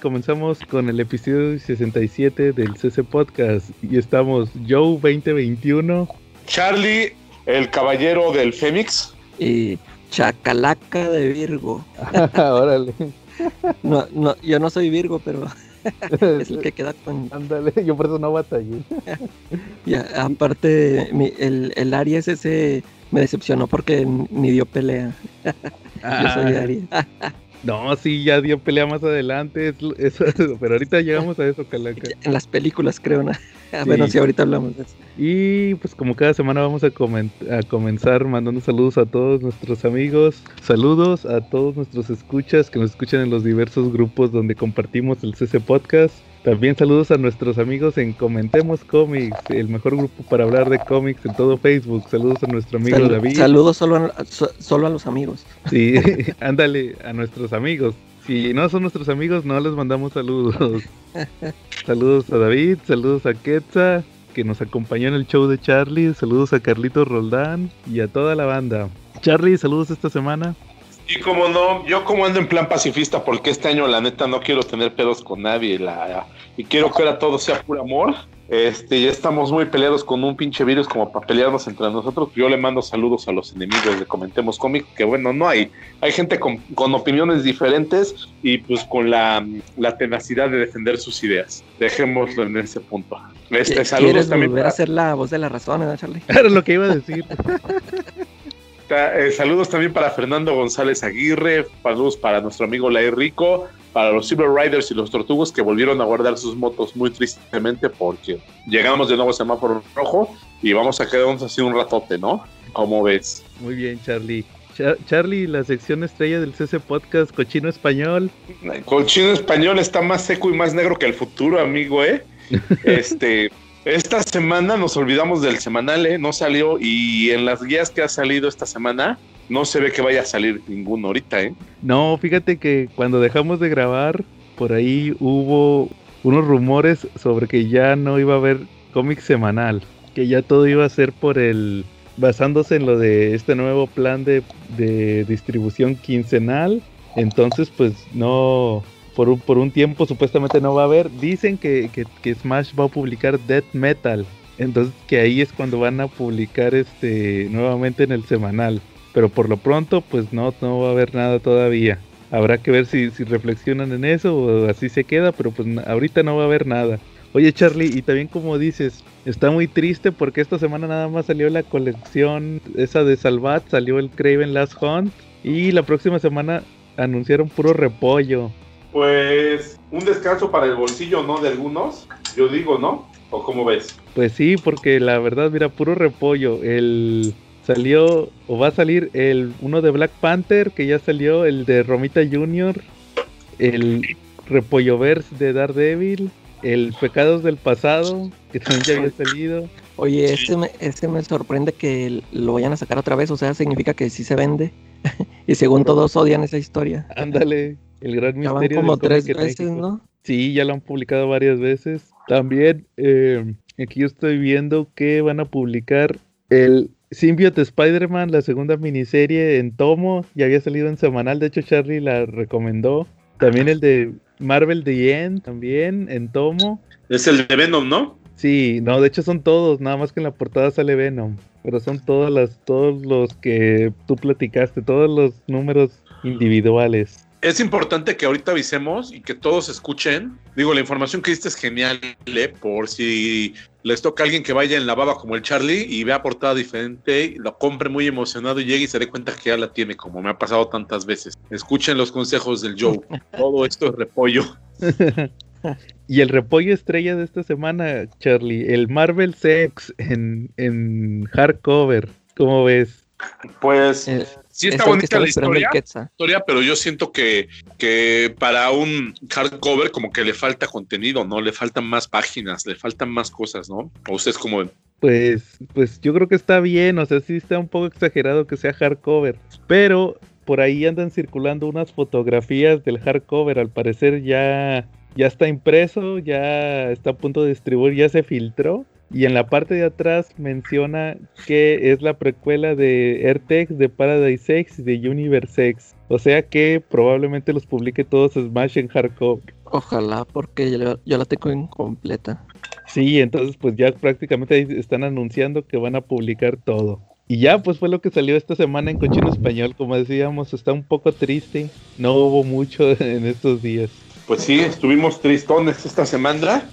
comenzamos con el episodio 67 del CC Podcast y estamos Joe 2021, Charlie, el caballero del Fénix y Chacalaca de Virgo. Órale. No, no, yo no soy Virgo, pero es el que queda con. Ándale, yo por eso no batallé. Ya, aparte, mi- el, el Aries ese me decepcionó porque ni dio pelea. Yo soy Ah, Aries. No, sí, ya dio pelea más adelante, es- eso- pero ahorita llegamos a eso, Calaca. En las películas, creo, ¿no? Bueno, Sí. sí, ahorita hablamos de eso. Y pues como cada semana vamos a, a comenzar mandando saludos a todos nuestros amigos, saludos a todos nuestros escuchas que nos escuchan en los diversos grupos donde compartimos el CC Podcast. También saludos a nuestros amigos en Comentemos Comics, el mejor grupo para hablar de cómics en todo Facebook. Saludos a nuestro amigo Sal- David. Saludos solo a, so- solo a los amigos. Sí, ándale, a nuestros amigos. Si no son nuestros amigos, no les mandamos saludos. saludos a David, saludos a Quetza, que nos acompañó en el show de Charlie, saludos a Carlitos Roldán y a toda la banda. Charlie, saludos esta semana. Y como no, yo como ando en plan pacifista porque este año la neta no quiero tener pedos con nadie la, y quiero que ahora todo sea puro amor. Este, ya estamos muy peleados con un pinche virus como para pelearnos entre nosotros. Yo le mando saludos a los enemigos de Comentemos Cómic, que bueno, no hay. Hay gente con, con opiniones diferentes y pues con la, la tenacidad de defender sus ideas. Dejémoslo en ese punto. Este, saludos ¿Quieres también volver para- a ser la voz de la razón, ¿eh, Charlie? Era lo que iba a decir. Eh, saludos también para Fernando González Aguirre, saludos para nuestro amigo Lai Rico, para los Silver Riders y los Tortugos que volvieron a guardar sus motos muy tristemente porque llegamos de nuevo a semáforo rojo y vamos a quedarnos así un ratote, ¿no? ¿Cómo ves? Muy bien, Charlie. Cha- Charlie, la sección estrella del CC Podcast, Cochino Español. Colchino español está más seco y más negro que el futuro, amigo, ¿eh? Este, esta semana nos olvidamos del semanal, ¿eh? No salió y en las guías que ha salido esta semana no se ve que vaya a salir ninguno ahorita, ¿eh? No, fíjate que cuando dejamos de grabar, por ahí hubo unos rumores sobre que ya no iba a haber cómic semanal, que ya todo iba a ser por el basándose en lo de este nuevo plan de, de distribución quincenal. Entonces, pues no, por un, por un tiempo supuestamente no va a haber. Dicen que, que, Smash va a publicar Death Metal. Entonces, que ahí es cuando van a publicar este nuevamente en el semanal. Pero por lo pronto, pues no, no va a haber nada todavía. Habrá que ver si, si reflexionan en eso o así se queda, pero pues ahorita no va a haber nada. Oye Charlie, y también como dices, está muy triste porque esta semana nada más salió la colección esa de Salvat, salió el Craven Last Hunt y la próxima semana anunciaron puro repollo. Pues un descanso para el bolsillo, ¿no? De algunos, yo digo, ¿no? ¿O cómo ves? Pues sí, porque la verdad, mira, puro repollo. El salió o va a salir el uno de Black Panther que ya salió, el de Romita Jr., el Repollo Verse de Daredevil, el Pecados del pasado que también ya había salido. Oye, este me, este me sorprende que lo vayan a sacar otra vez, o sea, significa que sí se vende. y según todos odian esa historia. Ándale, el gran Ya van misterio como del cómic tres en veces, México. ¿no? Sí, ya lo han publicado varias veces. También eh, aquí yo estoy viendo que van a publicar el Symbiote Spider-Man, la segunda miniserie en tomo. Ya había salido en semanal, de hecho Charlie la recomendó. También el de Marvel The End, también en tomo. Es el de Venom, ¿no? Sí, no, de hecho son todos, nada más que en la portada sale Venom. Pero son todas las, todos los que tú platicaste, todos los números individuales. Es importante que ahorita avisemos y que todos escuchen. Digo, la información que diste es genial, ¿eh? por si les toca a alguien que vaya en la baba como el Charlie y vea portada diferente, lo compre muy emocionado y llegue y se dé cuenta que ya la tiene, como me ha pasado tantas veces. Escuchen los consejos del Joe. Todo esto es repollo. Y el repollo estrella de esta semana, Charlie, el Marvel Sex en, en hardcover. ¿Cómo ves? Pues Eh, sí es está bonita la historia, historia, pero yo siento que, que para un hardcover como que le falta contenido, ¿no? Le faltan más páginas, le faltan más cosas, ¿no? ¿O ustedes como ven? Pues, pues yo creo que está bien, o sea, sí está un poco exagerado que sea hardcover. Pero por ahí andan circulando unas fotografías del hardcover. Al parecer ya, ya está impreso, ya está a punto de distribuir, ya se filtró. Y en la parte de atrás menciona que es la precuela de AirTex, de Paradise X y de Universe X. O sea que probablemente los publique todos Smash en hardcore. Ojalá, porque yo, yo la tengo incompleta. Sí, entonces pues ya prácticamente están anunciando que van a publicar todo. Y ya, pues fue lo que salió esta semana en Cochino Español. Como decíamos, está un poco triste. No hubo mucho en estos días. Pues sí, estuvimos tristones esta semana.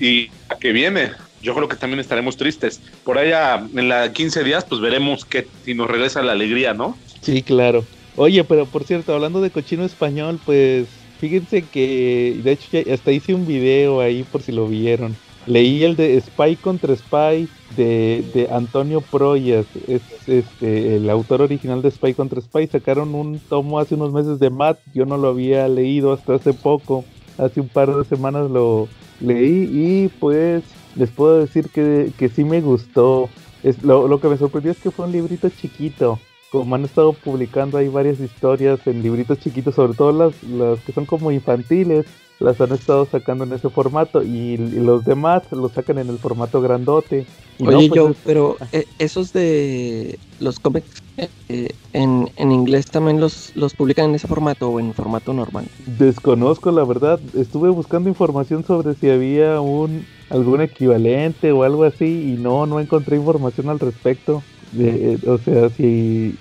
Y a que viene, yo creo que también estaremos tristes. Por allá en la 15 días, pues veremos que si nos regresa la alegría, ¿no? Sí, claro. Oye, pero por cierto, hablando de Cochino Español, pues fíjense que de hecho ya hasta hice un video ahí por si lo vieron. Leí el de Spy contra Spy de, Antonio Proyas, es este, el autor original de Spy contra Spy. Sacaron un tomo hace unos meses de Matt, yo no lo había leído hasta hace poco, hace un par de semanas lo leí y pues les puedo decir que, que sí me gustó. Es, lo, lo que me sorprendió es que fue un librito chiquito como han estado publicando hay varias historias en libritos chiquitos, sobre todo las, las que son como infantiles, las han estado sacando en ese formato y, los demás los sacan en el formato grandote. Oye, pues yo, pero eh, esos de los cómics eh, en, en, inglés también los, los publican en ese formato o en formato normal. Desconozco la verdad, estuve buscando información sobre si había un algún equivalente o algo así y no, no encontré información al respecto. De, o sea, si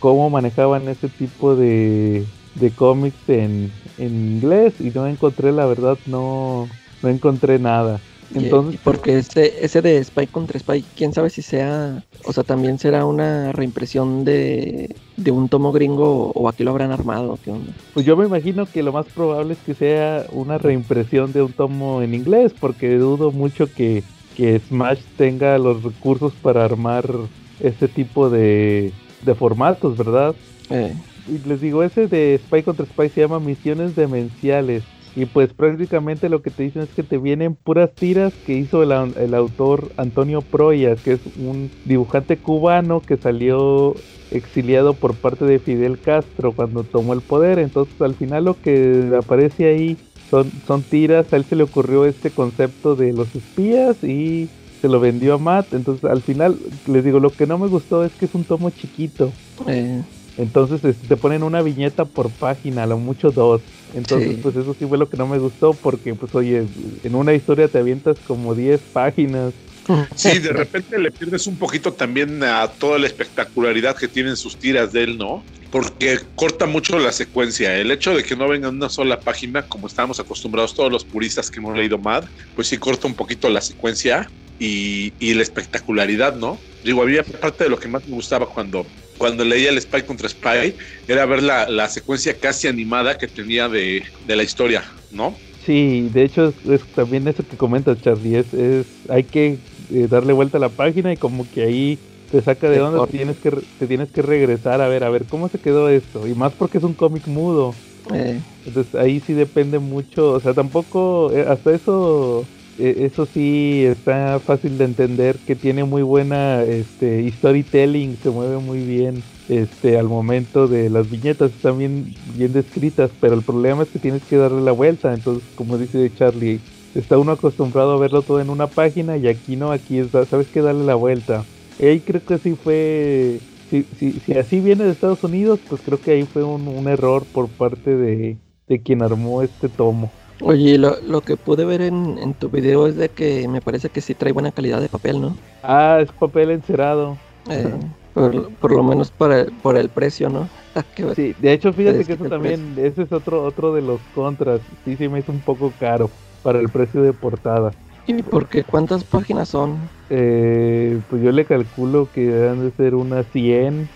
cómo manejaban ese tipo de, de cómics en, inglés y no encontré, la verdad, no, no encontré nada. Entonces, porque ese, ese de Spy contra Spy, quién sabe si sea, o sea, también será una reimpresión de, de un tomo gringo o aquí lo habrán armado, ¿qué onda? Pues yo me imagino que lo más probable es que sea una reimpresión de un tomo en inglés, porque dudo mucho que, que Smash tenga los recursos para armar ese tipo de, de formatos, ¿verdad? Eh les digo, ese de Spy contra Spy se llama Misiones Demenciales. Y pues prácticamente lo que te dicen es que te vienen puras tiras que hizo el, el autor Antonio Proyas, que es un dibujante cubano que salió exiliado por parte de Fidel Castro cuando tomó el poder. Entonces al final lo que aparece ahí son, son tiras. A él se le ocurrió este concepto de los espías y se lo vendió a Matt. Entonces al final les digo, lo que no me gustó es que es un tomo chiquito. Eh. Entonces este, te ponen una viñeta por página, a lo mucho dos. Entonces, pues eso sí fue lo que no me gustó porque, pues oye, en una historia te avientas como 10 páginas. Sí, de repente le pierdes un poquito también a toda la espectacularidad que tienen sus tiras de él, ¿no? Porque corta mucho la secuencia. El hecho de que no venga una sola página, como estábamos acostumbrados todos los puristas que hemos leído Mad, pues sí corta un poquito la secuencia y, y la espectacularidad, ¿no? Digo, había parte de lo que más me gustaba cuando cuando leía el Spy contra Spy, era ver la, secuencia casi animada que tenía de, la historia, ¿no? Sí, de hecho es, también eso que comenta Charlie, es, es hay que eh, darle vuelta a la página y como que ahí te saca de donde tienes que te tienes que regresar a ver a ver cómo se quedó esto y más porque es un cómic mudo. Eh. Entonces ahí sí depende mucho, o sea, tampoco eh, hasta eso eso sí está fácil de entender que tiene muy buena este storytelling se mueve muy bien este al momento de las viñetas están bien bien descritas pero el problema es que tienes que darle la vuelta. Entonces como dice Charlie está uno acostumbrado a verlo todo en una página y aquí no aquí está, sabes que darle la vuelta. Y creo que sí fue si, si, si así viene de Estados Unidos pues creo que ahí fue un, un error por parte de, de quien armó este tomo Oye, lo, lo que pude ver en, en, tu video es de que me parece que sí trae buena calidad de papel, ¿no? Ah, es papel encerado. Eh, por, por, lo menos por el, por el precio, ¿no? sí, de hecho, fíjate que eso también, ese es otro, otro de los contras. Sí, sí me hizo un poco caro para el precio de portada. ¿Y por qué? ¿Cuántas páginas son? Eh, pues yo le calculo que deben de ser unas 100,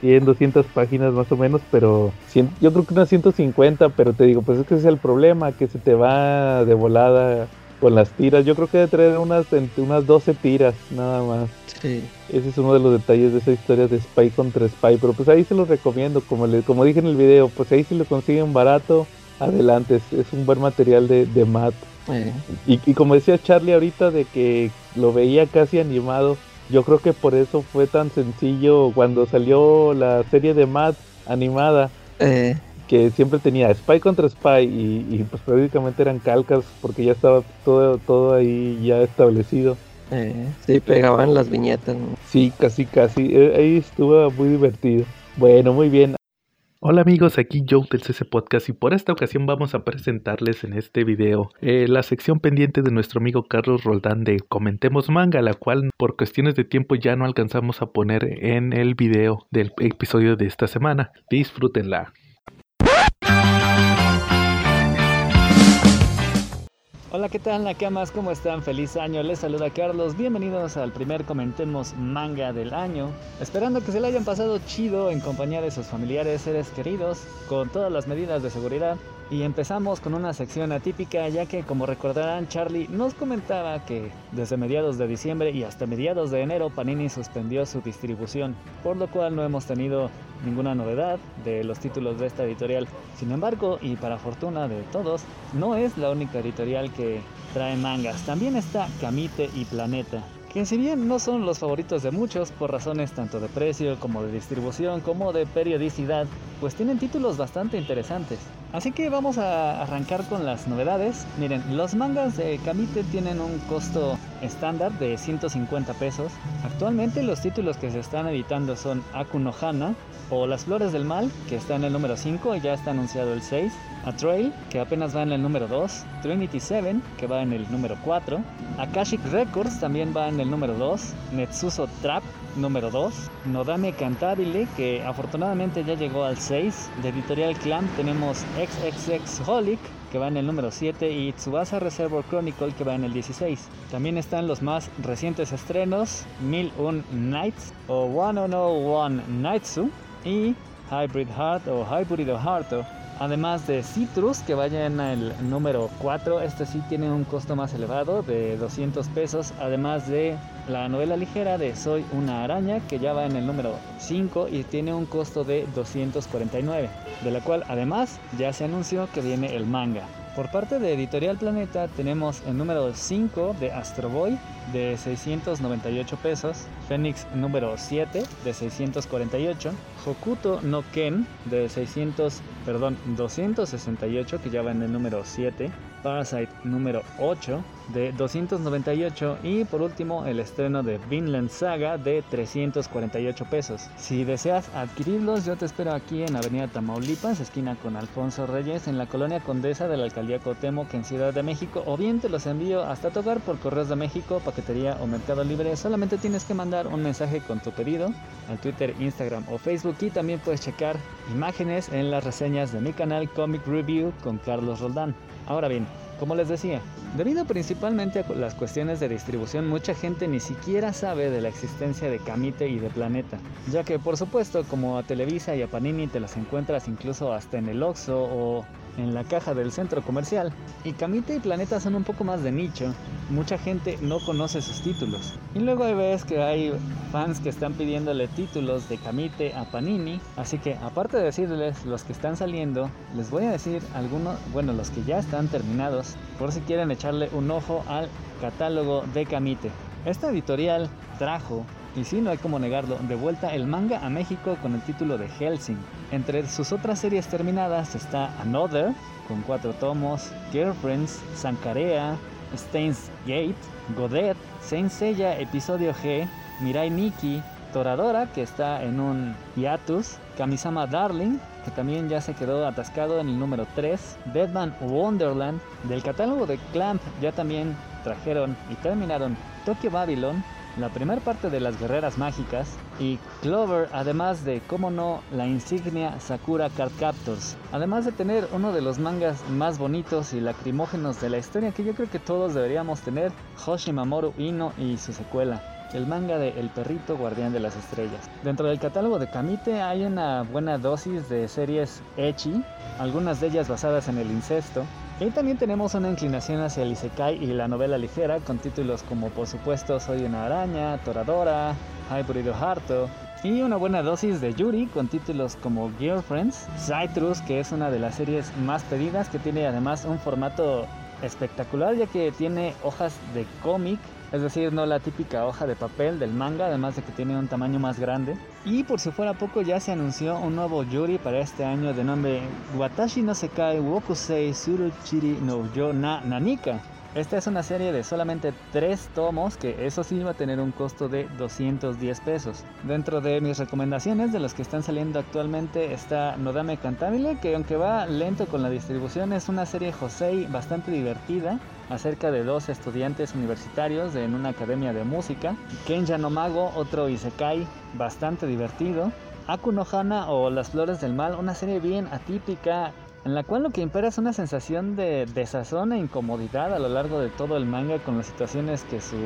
100, 200 páginas más o menos, pero yo creo que unas 150, pero te digo, pues es que ese es el problema, que se te va de volada con las tiras. Yo creo que debe traer unas, unas 12 tiras, nada más. Sí. Ese es uno de los detalles de esa historia de Spy contra Spy, pero pues ahí se los recomiendo, como, le, como dije en el video, pues ahí si lo consiguen barato, adelante, es, un buen material de, de mat. Eh. Y, como decía Charlie ahorita de que lo veía casi animado, yo creo que por eso fue tan sencillo cuando salió la serie de Matt animada. Eh. Que siempre tenía Spy contra Spy y, pues prácticamente eran calcas porque ya estaba todo, todo ahí ya establecido. Eh, sí, pegaban las viñetas. Sí, casi, casi. Eh, ahí estuvo muy divertido. Bueno, muy bien. Hola amigos, aquí Joe del CC Podcast y por esta ocasión vamos a presentarles en este video eh, la sección pendiente de nuestro amigo Carlos Roldán de Comentemos Manga, la cual por cuestiones de tiempo ya no alcanzamos a poner en el video del episodio de esta semana. Disfrútenla. Hola, ¿qué tal, Nakamas? ¿Cómo están? Feliz año. Les saluda Carlos. Bienvenidos al primer Comentemos Manga del año. Esperando que se le hayan pasado chido en compañía de sus familiares, seres queridos, con todas las medidas de seguridad. Y empezamos con una sección atípica ya que como recordarán Charlie nos comentaba que desde mediados de diciembre y hasta mediados de enero Panini suspendió su distribución, por lo cual no hemos tenido ninguna novedad de los títulos de esta editorial. Sin embargo, y para fortuna de todos, no es la única editorial que trae mangas, también está Kamite y Planeta que si bien no son los favoritos de muchos por razones tanto de precio como de distribución como de periodicidad, pues tienen títulos bastante interesantes. Así que vamos a arrancar con las novedades. Miren, los mangas de Kamite tienen un costo estándar de 150 pesos. Actualmente los títulos que se están editando son Akunohana o Las Flores del Mal, que está en el número 5 y ya está anunciado el 6. A Trail, que apenas va en el número 2. Trinity 7, que va en el número 4. Akashic Records también va en el número 2. Netsuso Trap, número 2. Nodame Cantabile, que afortunadamente ya llegó al 6. De Editorial Clam tenemos XXX Holic, que va en el número 7, y Tsubasa Reservoir Chronicle, que va en el 16. También están los más recientes estrenos, 1001 Nights o 101 Nightsu y Hybrid Heart o Hybrid Heart. Además de Citrus, que vaya en el número 4, este sí tiene un costo más elevado de 200 pesos. Además de la novela ligera de Soy una araña, que ya va en el número 5 y tiene un costo de 249, de la cual además ya se anunció que viene el manga. Por parte de Editorial Planeta tenemos el número 5 de Astro Boy de 698 pesos, Fénix número 7 de 648, Hokuto no Ken de 600, perdón, 268 que ya va en el número 7, Parasite número 8 de 298 y por último el estreno de Vinland Saga de 348 pesos. Si deseas adquirirlos yo te espero aquí en Avenida Tamaulipas, esquina con Alfonso Reyes en la colonia Condesa de la Alcaldía Cotemoc en Ciudad de México o bien te los envío hasta tu hogar por Correos de México, Paquetería o Mercado Libre. Solamente tienes que mandar un mensaje con tu pedido en Twitter, Instagram o Facebook y también puedes checar imágenes en las reseñas de mi canal Comic Review con Carlos Roldán. Ahora bien, como les decía, debido principalmente a las cuestiones de distribución, mucha gente ni siquiera sabe de la existencia de Kamite y de Planeta, ya que por supuesto como a Televisa y a Panini te las encuentras incluso hasta en el Oxxo o en la caja del centro comercial. Y Kamite y Planeta son un poco más de nicho, mucha gente no conoce sus títulos. Y luego ves que hay fans que están pidiéndole títulos de Kamite a Panini, así que aparte de decirles los que están saliendo, les voy a decir algunos, bueno, los que ya están terminados, por si quieren echarle un ojo al catálogo de Kamite. Esta editorial trajo y sí, no hay como negarlo, de vuelta el manga a México con el título de Helsing. Entre sus otras series terminadas está Another, con cuatro tomos, Girlfriends, Sankarea, Stains Gate, Godet, Saint Seiya Episodio G, Mirai Nikki, Toradora, que está en un hiatus, Kamisama Darling, que también ya se quedó atascado en el número 3, Deadman Wonderland, del catálogo de Clamp ya también trajeron y terminaron Tokyo Babylon, la primera parte de las guerreras mágicas y Clover, además de, como no, la insignia Sakura Card Captors. Además de tener uno de los mangas más bonitos y lacrimógenos de la historia que yo creo que todos deberíamos tener, Hoshimamoru Ino y su secuela. El manga de El perrito guardián de las estrellas. Dentro del catálogo de Kamite hay una buena dosis de series Echi, algunas de ellas basadas en el incesto, y también tenemos una inclinación hacia el isekai y la novela ligera con títulos como por supuesto Soy una araña, Toradora, Hybrid Harto y una buena dosis de Yuri con títulos como Girlfriends, Citrus que es una de las series más pedidas que tiene además un formato espectacular ya que tiene hojas de cómic es decir, no la típica hoja de papel del manga, además de que tiene un tamaño más grande. Y por si fuera poco, ya se anunció un nuevo Yuri para este año de nombre Watashi no Sekai Wokusei Suruchiri no Yo na Nanika. Esta es una serie de solamente 3 tomos que eso sí va a tener un costo de 210 pesos. Dentro de mis recomendaciones de los que están saliendo actualmente está Nodame Cantabile, que aunque va lento con la distribución es una serie Josei bastante divertida acerca de dos estudiantes universitarios en una academia de música. Kenja no Mago, otro isekai bastante divertido. Aku no Hana o Las Flores del Mal, una serie bien atípica en la cual lo que impera es una sensación de desazón e incomodidad a lo largo de todo el manga con las situaciones que su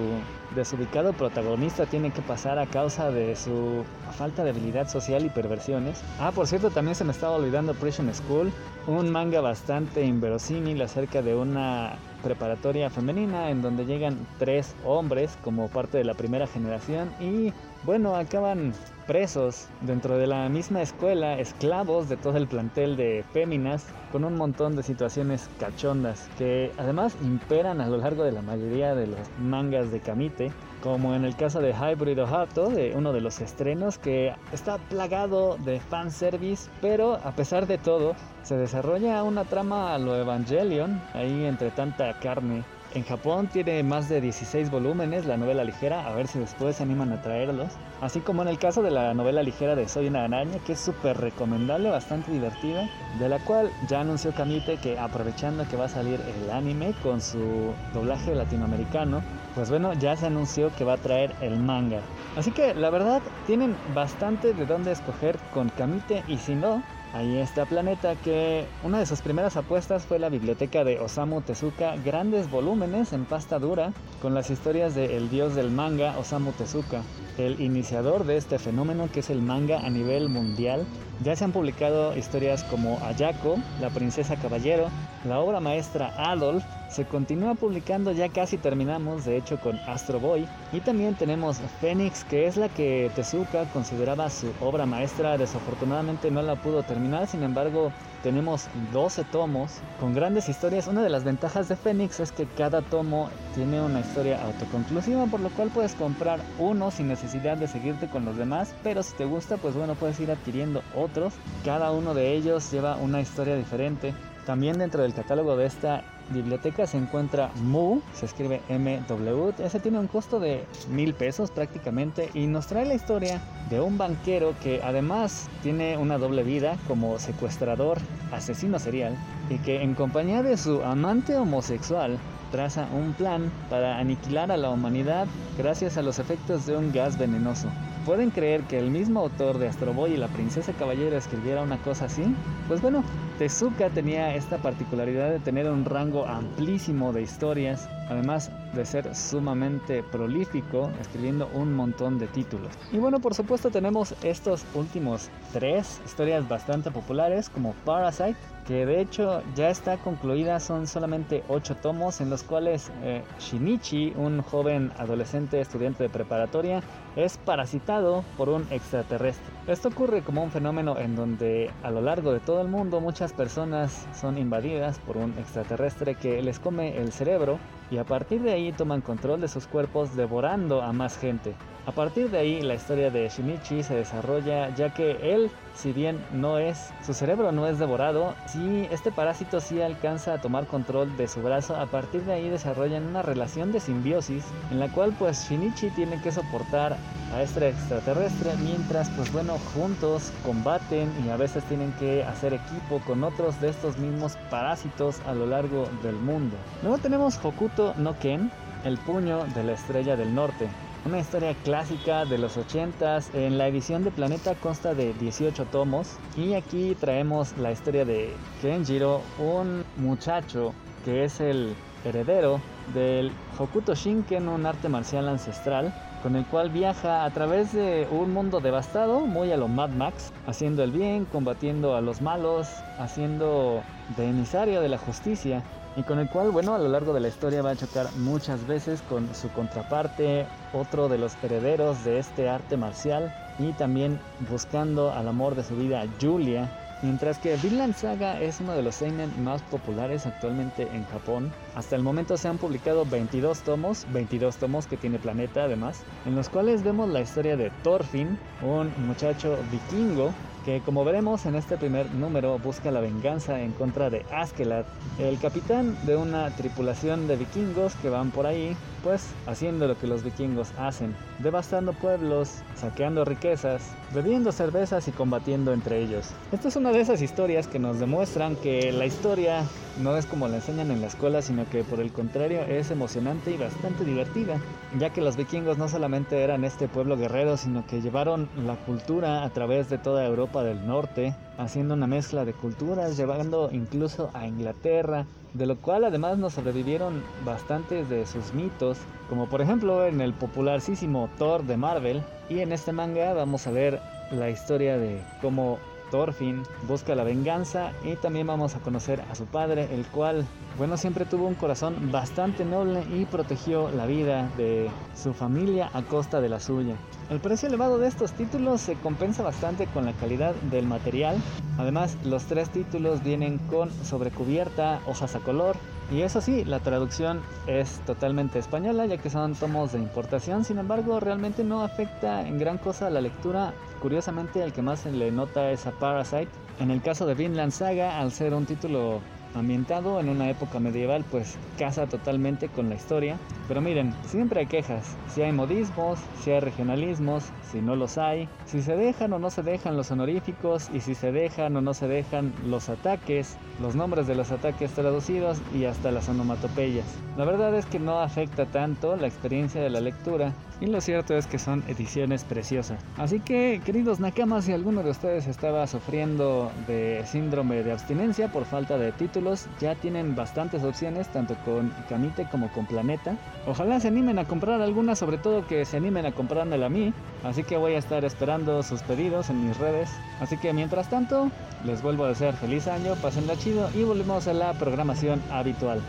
desubicado protagonista tiene que pasar a causa de su falta de habilidad social y perversiones. Ah, por cierto, también se me estaba olvidando Prison School, un manga bastante inverosímil acerca de una preparatoria femenina en donde llegan tres hombres como parte de la primera generación y bueno, acaban presos dentro de la misma escuela, esclavos de todo el plantel de féminas, con un montón de situaciones cachondas que además imperan a lo largo de la mayoría de los mangas de Kamite, como en el caso de Hybrid Ohato, de uno de los estrenos que está plagado de fanservice, pero a pesar de todo, se desarrolla una trama a lo Evangelion, ahí entre tanta carne en Japón tiene más de 16 volúmenes la novela ligera, a ver si después se animan a traerlos. Así como en el caso de la novela ligera de Soy una araña, que es súper recomendable, bastante divertida, de la cual ya anunció Kamite que aprovechando que va a salir el anime con su doblaje latinoamericano, pues bueno, ya se anunció que va a traer el manga. Así que la verdad tienen bastante de dónde escoger con Kamite y si no, Ahí está Planeta, que una de sus primeras apuestas fue la biblioteca de Osamu Tezuka, grandes volúmenes en pasta dura, con las historias de dios del manga, Osamu Tezuka, el iniciador de este fenómeno que es el manga a nivel mundial. Ya se han publicado historias como Ayako, la princesa caballero, la obra maestra Adolf, se continúa publicando, ya casi terminamos, de hecho, con Astro Boy. Y también tenemos Phoenix, que es la que Tezuka consideraba su obra maestra. Desafortunadamente no la pudo terminar, sin embargo, tenemos 12 tomos con grandes historias. Una de las ventajas de Phoenix es que cada tomo tiene una historia autoconclusiva, por lo cual puedes comprar uno sin necesidad de seguirte con los demás. Pero si te gusta, pues bueno, puedes ir adquiriendo otros. Cada uno de ellos lleva una historia diferente. También dentro del catálogo de esta biblioteca se encuentra Mu, se escribe MW, ese tiene un costo de mil pesos prácticamente y nos trae la historia de un banquero que además tiene una doble vida como secuestrador, asesino serial y que en compañía de su amante homosexual traza un plan para aniquilar a la humanidad gracias a los efectos de un gas venenoso. ¿Pueden creer que el mismo autor de Astro Boy y la princesa caballera escribiera una cosa así? Pues bueno, Tezuka tenía esta particularidad de tener un rango amplísimo de historias, además de ser sumamente prolífico, escribiendo un montón de títulos. Y bueno, por supuesto tenemos estos últimos tres historias bastante populares como Parasite, que de hecho ya está concluida, son solamente 8 tomos en los cuales eh, Shinichi, un joven adolescente estudiante de preparatoria, es parasitado por un extraterrestre. Esto ocurre como un fenómeno en donde a lo largo de todo el mundo muchas personas son invadidas por un extraterrestre que les come el cerebro y a partir de ahí toman control de sus cuerpos devorando a más gente. A partir de ahí la historia de Shinichi se desarrolla ya que él, si bien no es, su cerebro no es devorado, si este parásito sí alcanza a tomar control de su brazo, a partir de ahí desarrollan una relación de simbiosis en la cual pues Shinichi tiene que soportar a este extraterrestre mientras pues bueno juntos combaten y a veces tienen que hacer equipo con otros de estos mismos parásitos a lo largo del mundo. Luego tenemos Hokuto no Ken, el puño de la estrella del norte. Una historia clásica de los 80s. En la edición de Planeta consta de 18 tomos. Y aquí traemos la historia de Kenjiro, un muchacho que es el heredero del Hokuto Shinken, un arte marcial ancestral, con el cual viaja a través de un mundo devastado, muy a lo Mad Max, haciendo el bien, combatiendo a los malos, haciendo de emisario de la justicia y con el cual, bueno, a lo largo de la historia va a chocar muchas veces con su contraparte, otro de los herederos de este arte marcial, y también buscando al amor de su vida, Julia. Mientras que Vinland Saga es uno de los seinen más populares actualmente en Japón, hasta el momento se han publicado 22 tomos, 22 tomos que tiene Planeta además, en los cuales vemos la historia de Thorfinn, un muchacho vikingo que como veremos en este primer número busca la venganza en contra de Askeladd, el capitán de una tripulación de vikingos que van por ahí, pues haciendo lo que los vikingos hacen, devastando pueblos, saqueando riquezas, bebiendo cervezas y combatiendo entre ellos. Esta es una de esas historias que nos demuestran que la historia no es como la enseñan en la escuela, sino que por el contrario es emocionante y bastante divertida, ya que los vikingos no solamente eran este pueblo guerrero, sino que llevaron la cultura a través de toda Europa del Norte, haciendo una mezcla de culturas, llevando incluso a Inglaterra, de lo cual además nos sobrevivieron bastantes de sus mitos, como por ejemplo en el popularísimo Thor de Marvel, y en este manga vamos a ver la historia de cómo Thorfinn busca la venganza y también vamos a conocer a su padre, el cual, bueno, siempre tuvo un corazón bastante noble y protegió la vida de su familia a costa de la suya. El precio elevado de estos títulos se compensa bastante con la calidad del material. Además, los tres títulos vienen con sobrecubierta, hojas a color, y eso sí, la traducción es totalmente española ya que son tomos de importación, sin embargo realmente no afecta en gran cosa la lectura. Curiosamente el que más se le nota es a Parasite. En el caso de Vinland Saga, al ser un título ambientado en una época medieval, pues casa totalmente con la historia. Pero miren, siempre hay quejas. Si hay modismos, si hay regionalismos, si no los hay, si se dejan o no se dejan los honoríficos y si se dejan o no se dejan los ataques, los nombres de los ataques traducidos y hasta las onomatopeyas. La verdad es que no afecta tanto la experiencia de la lectura y lo cierto es que son ediciones preciosas. Así que, queridos nakamas, si alguno de ustedes estaba sufriendo de síndrome de abstinencia por falta de títulos, ya tienen bastantes opciones, tanto con Kamite como con Planeta. Ojalá se animen a comprar alguna, sobre todo que se animen a comprármela a mí. Así que voy a estar esperando sus pedidos en mis redes. Así que mientras tanto, les vuelvo a desear feliz año, pasenla y volvemos a la programación habitual.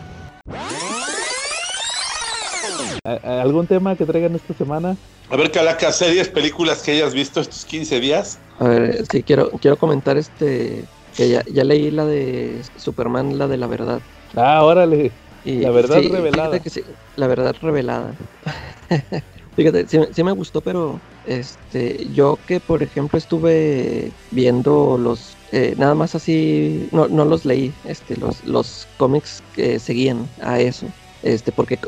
¿Algún tema que traigan esta semana? A ver, Calaca, series, películas que hayas visto estos 15 días. A ver, sí, quiero, quiero comentar este que ya, ya leí la de Superman, la de la verdad. Ah, órale. la verdad revelada. la verdad revelada. Fíjate, sí, me gustó, pero este, yo que por ejemplo estuve viendo los, eh, nada más así, no, no los leí, este, los, los cómics que seguían a eso este, porque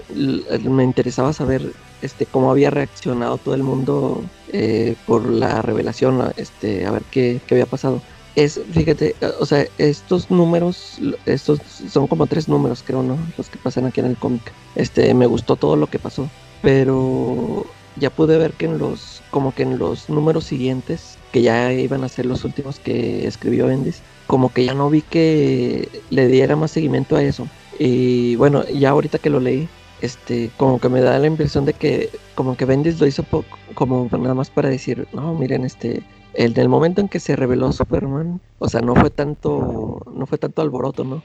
me interesaba saber este, cómo había reaccionado todo el mundo eh, por la revelación, este, a ver qué, qué, había pasado. Es, fíjate, o sea, estos números, estos son como tres números, creo, ¿no? Los que pasan aquí en el cómic. Este, me gustó todo lo que pasó, pero ya pude ver que en los, como que en los números siguientes, que ya iban a ser los últimos que escribió Bendis, como que ya no vi que le diera más seguimiento a eso. Y bueno, ya ahorita que lo leí, este, como que me da la impresión de que como que Bendis lo hizo como nada más para decir, no, miren, este, el del momento en que se reveló Superman, o sea, no fue tanto, no fue tanto alboroto, ¿no?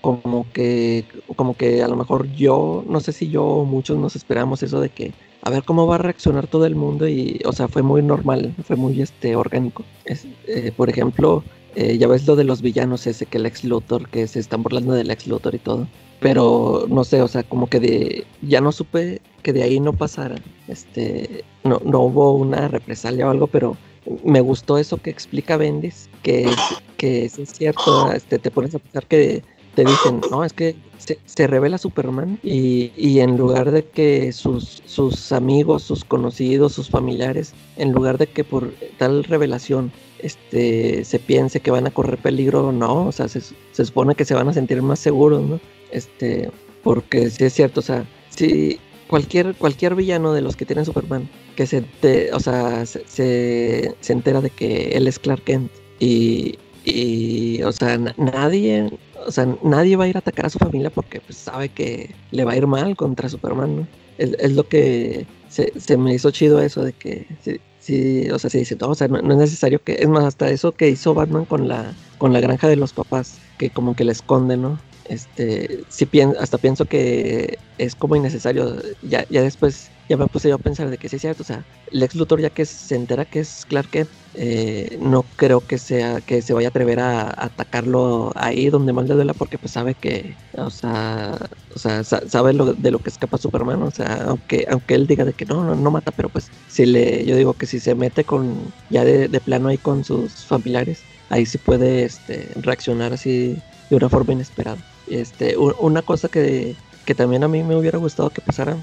Como que, como que a lo mejor yo, no sé si yo o muchos nos esperamos eso de que a ver cómo va a reaccionar todo el mundo y, o sea, fue muy normal, fue muy, este, orgánico. Es, eh, por ejemplo, eh, ya ves lo de los villanos ese, que el ex Luthor, que se están burlando del ex Luthor y todo. Pero no sé, o sea, como que de ya no supe que de ahí no pasara. Este, no, no hubo una represalia o algo, pero me gustó eso que explica Bendis, que, que es cierto, este, te pones a pensar que te dicen, no, es que se, revela Superman y, y, en lugar de que sus, sus amigos, sus conocidos, sus familiares, en lugar de que por tal revelación este, se piense que van a correr peligro, no, o sea, se, supone que se van a sentir más seguros, ¿no? Este, porque sí es cierto, o sea, si cualquier, cualquier villano de los que tienen Superman, que se, o sea, se, se, entera de que él es Clark Kent y, y o sea, nadie, o sea, nadie va a ir a atacar a su familia porque pues, sabe que le va a ir mal contra Superman, ¿no? Es, lo que se, me hizo chido eso de que Sí, o sea, se dice, no, o sea, no, es necesario que, es más, hasta eso que hizo Batman con la, con la granja de los papás, que como que le esconde, ¿no? Este, sí hasta pienso que es como innecesario, ya, ya después ya me puse yo a pensar de que sí es cierto, o sea, Lex Luthor ya que se entera que es Clark Kent, eh, no creo que sea que se vaya a atrever a, atacarlo ahí donde más le duela porque pues sabe que o sea o sea sabe lo, de lo que escapa Superman o sea aunque aunque él diga de que no no, no mata pero pues si le yo digo que si se mete con ya de, de plano ahí con sus familiares ahí sí puede este reaccionar así de una forma inesperada. Este una cosa que que también a mí me hubiera gustado que pasara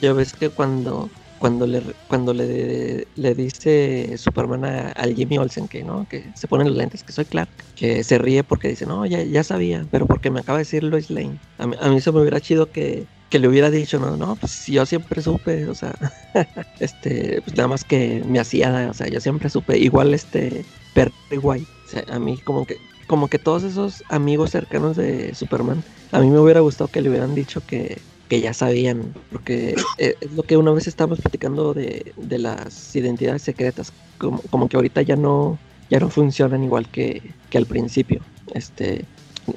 ya ves que cuando cuando le cuando le, le dice Superman al Jimmy Olsen que no que se ponen los lentes que soy Clark que se ríe porque dice no ya, ya sabía pero porque me acaba de decir Lois Lane a mí, a mí eso me hubiera chido que, que le hubiera dicho no no pues yo siempre supe o sea este pues nada más que me hacía o sea yo siempre supe igual este Perry White o sea, a mí como que como que todos esos amigos cercanos de Superman a mí me hubiera gustado que le hubieran dicho que que ya sabían, porque eh, es lo que una vez estábamos platicando de, de las identidades secretas, como, como, que ahorita ya no, ya no funcionan igual que, que al principio. Este,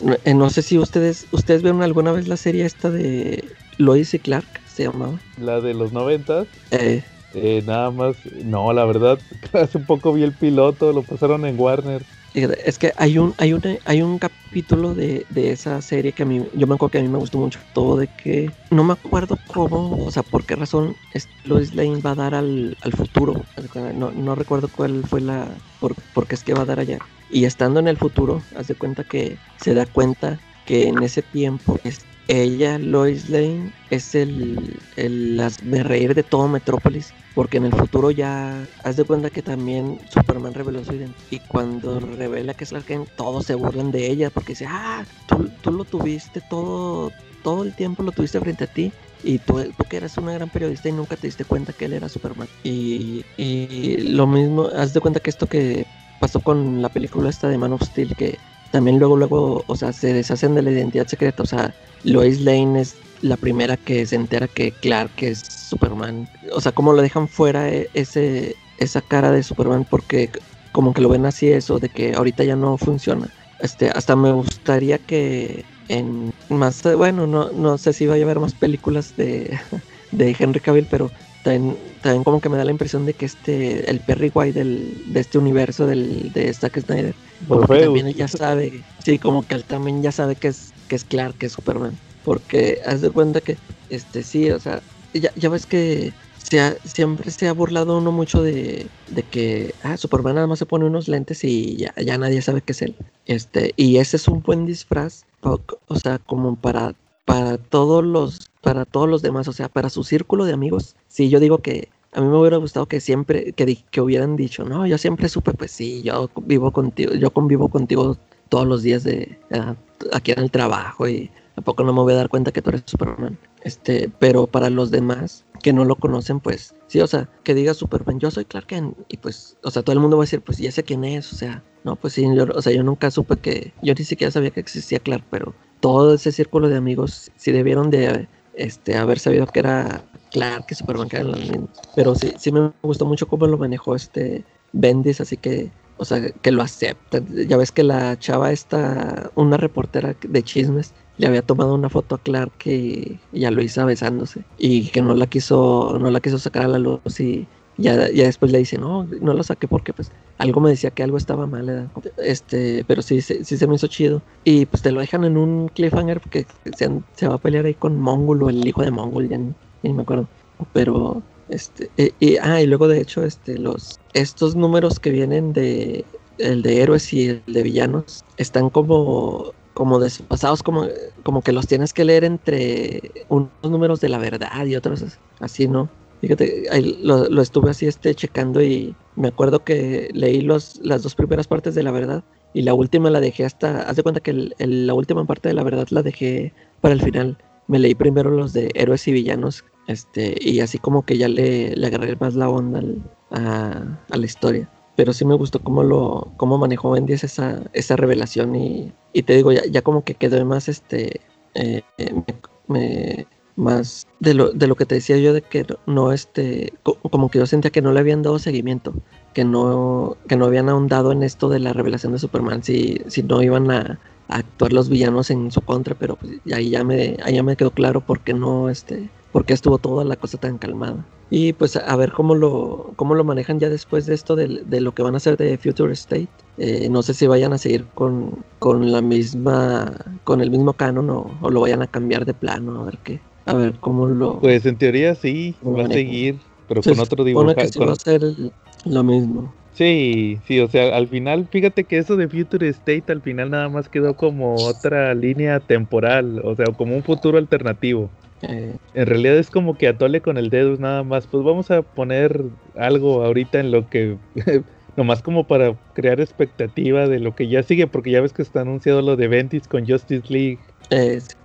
no, eh, no, sé si ustedes, ustedes vieron alguna vez la serie esta de Lois y Clark, se llamaba. La de los noventas. Eh. Eh, nada más, no, la verdad, hace un poco vi el piloto, lo pasaron en Warner. Es que hay un, hay un, hay un capítulo de, de, esa serie que a mí, yo me acuerdo que a mí me gustó mucho. Todo de que, no me acuerdo cómo, o sea, por qué razón Lois Lane va a dar al, al futuro. No, no, recuerdo cuál fue la, por, por qué es que va a dar allá. Y estando en el futuro, haz de cuenta que se da cuenta que en ese tiempo es, ella, Lois Lane, es el, el reír de todo Metrópolis, porque en el futuro ya haz de cuenta que también Superman reveló su identidad. Y cuando revela que es Clark Kent, todos se burlan de ella, porque dice, ah, tú, tú lo tuviste todo, todo el tiempo lo tuviste frente a ti. Y tú, tú, que eras una gran periodista y nunca te diste cuenta que él era Superman. Y, y lo mismo, haz de cuenta que esto que pasó con la película esta de Man of que también luego, luego, o sea, se deshacen de la identidad secreta. O sea, Lois Lane es la primera que se entera que Clark es Superman. O sea, como lo dejan fuera e, ese, esa cara de Superman porque como que lo ven así eso, de que ahorita ya no funciona. Este, hasta me gustaría que en más, bueno, no, no sé si vaya a haber más películas de, de Henry Cavill, pero también, también, como que me da la impresión de que este, el Perry White del, de este universo del, de Zack Snyder, como que también ya sabe, sí, como que él también ya sabe que es, que es Clark, que es Superman. Porque haz de cuenta que, este, sí, o sea, ya, ya ves que se ha, siempre se ha burlado uno mucho de, de, que, ah, Superman nada más se pone unos lentes y ya, ya nadie sabe que es él. Este, y ese es un buen disfraz, o sea, como para, para todos los para todos los demás, o sea, para su círculo de amigos. Sí, yo digo que a mí me hubiera gustado que siempre, que, que hubieran dicho, no, yo siempre supe, pues sí, yo vivo contigo, yo convivo contigo todos los días de uh, aquí en el trabajo y a poco no me voy a dar cuenta que tú eres Superman. Este, pero para los demás que no lo conocen, pues sí, o sea, que diga Superman, yo soy Clark Kent y pues, o sea, todo el mundo va a decir, pues ya sé quién es, o sea, no, pues sí, yo, o sea, yo nunca supe que, yo ni siquiera sabía que existía Clark, pero todo ese círculo de amigos sí debieron de este, haber sabido que era Clark que Superman que eran los mismos. Pero sí, sí me gustó mucho cómo lo manejó este Bendis, así que, o sea, que lo acepta. Ya ves que la chava esta, una reportera de chismes, le había tomado una foto a Clark y ya lo hizo besándose y que no la quiso, no la quiso sacar a la luz y ya, ya después le dice, no, no lo saqué porque pues algo me decía que algo estaba mal, este, pero sí, sí, se me hizo chido. Y pues te lo dejan en un cliffhanger porque se, se va a pelear ahí con Mongol o el hijo de Mongol, ya ni, me acuerdo. Pero, este, y, y, ah, y luego de hecho, este, los, estos números que vienen de, el de héroes y el de villanos, están como como despasados, como, como que los tienes que leer entre unos números de la verdad y otros así, ¿no? Fíjate, ahí lo, estuve así este, checando y me acuerdo que leí los, las dos primeras partes de la verdad y la última la dejé hasta, haz de cuenta que la última parte de la verdad la dejé para el final. Me leí primero los de héroes y villanos este, y así como que ya le, le agarré más la onda a, a, la historia. Pero sí me gustó cómo lo cómo manejó Bendis esa, esa revelación y, y te digo, ya, ya como que quedó más este... Eh, me, me más de lo, de lo que te decía yo de que no este como que yo sentía que no le habían dado seguimiento que no que no habían ahondado en esto de la revelación de Superman si, si no iban a, actuar los villanos en su contra pero pues ahí ya me ahí ya me quedó claro por qué no este por qué estuvo toda la cosa tan calmada. Y pues a ver cómo lo, cómo lo manejan ya después de esto, de, de lo que van a hacer de Future State. Eh, no sé si vayan a seguir con, con la misma, con el mismo canon o, o, lo vayan a cambiar de plano, a ver qué, a ver cómo lo... Pues en teoría sí, va a seguir, pero con otro dibujo. Que sí con... va a ser lo mismo. Sí, sí, o sea, al final, fíjate que eso de Future State al final nada más quedó como otra línea temporal, o sea, como un futuro alternativo. Eh. En realidad es como que atole con el dedo nada más, pues vamos a poner algo ahorita en lo que, nomás como para crear expectativa de lo que ya sigue, porque ya ves que está anunciado lo de Ventis con Justice League.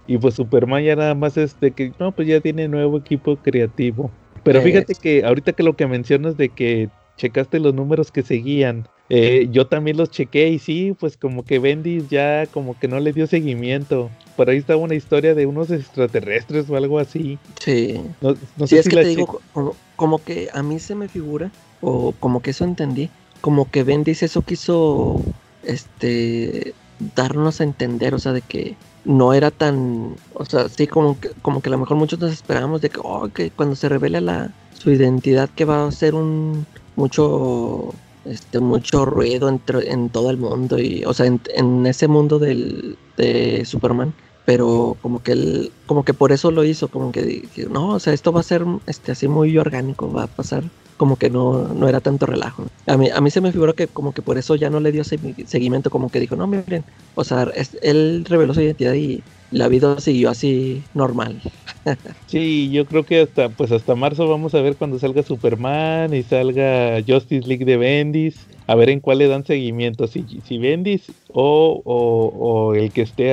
Y pues Superman ya nada más es de que, no, pues ya tiene nuevo equipo creativo. Pero fíjate que ahorita que lo que mencionas de que checaste los números que seguían. Eh, yo también los chequé y sí, pues como que Bendis ya como que no le dio seguimiento. Por ahí estaba una historia de unos extraterrestres o algo así. Sí. No, no sí, sé es si que la te digo, como, como que a mí se me figura, o como que eso entendí, como que Bendis eso quiso, este, darnos a entender, o sea, de que no era tan, o sea, sí, como que, como que a lo mejor muchos nos esperábamos de que, oh, que cuando se revele la, su identidad que va a ser un, mucho este mucho ruido entre, en todo el mundo y o sea en, en ese mundo del, de Superman pero como que él como que por eso lo hizo como que dije, no o sea esto va a ser este así muy orgánico va a pasar como que no, no era tanto relajo. A mí a mí se me figuró que como que por eso ya no le dio segui- seguimiento como que dijo no miren o sea es- él reveló su identidad y la vida siguió así normal Sí, yo creo que hasta pues hasta marzo vamos a ver cuando salga Superman y salga Justice League de Bendis, a ver en cuál le dan seguimiento, si, si Bendis o, o, o el que esté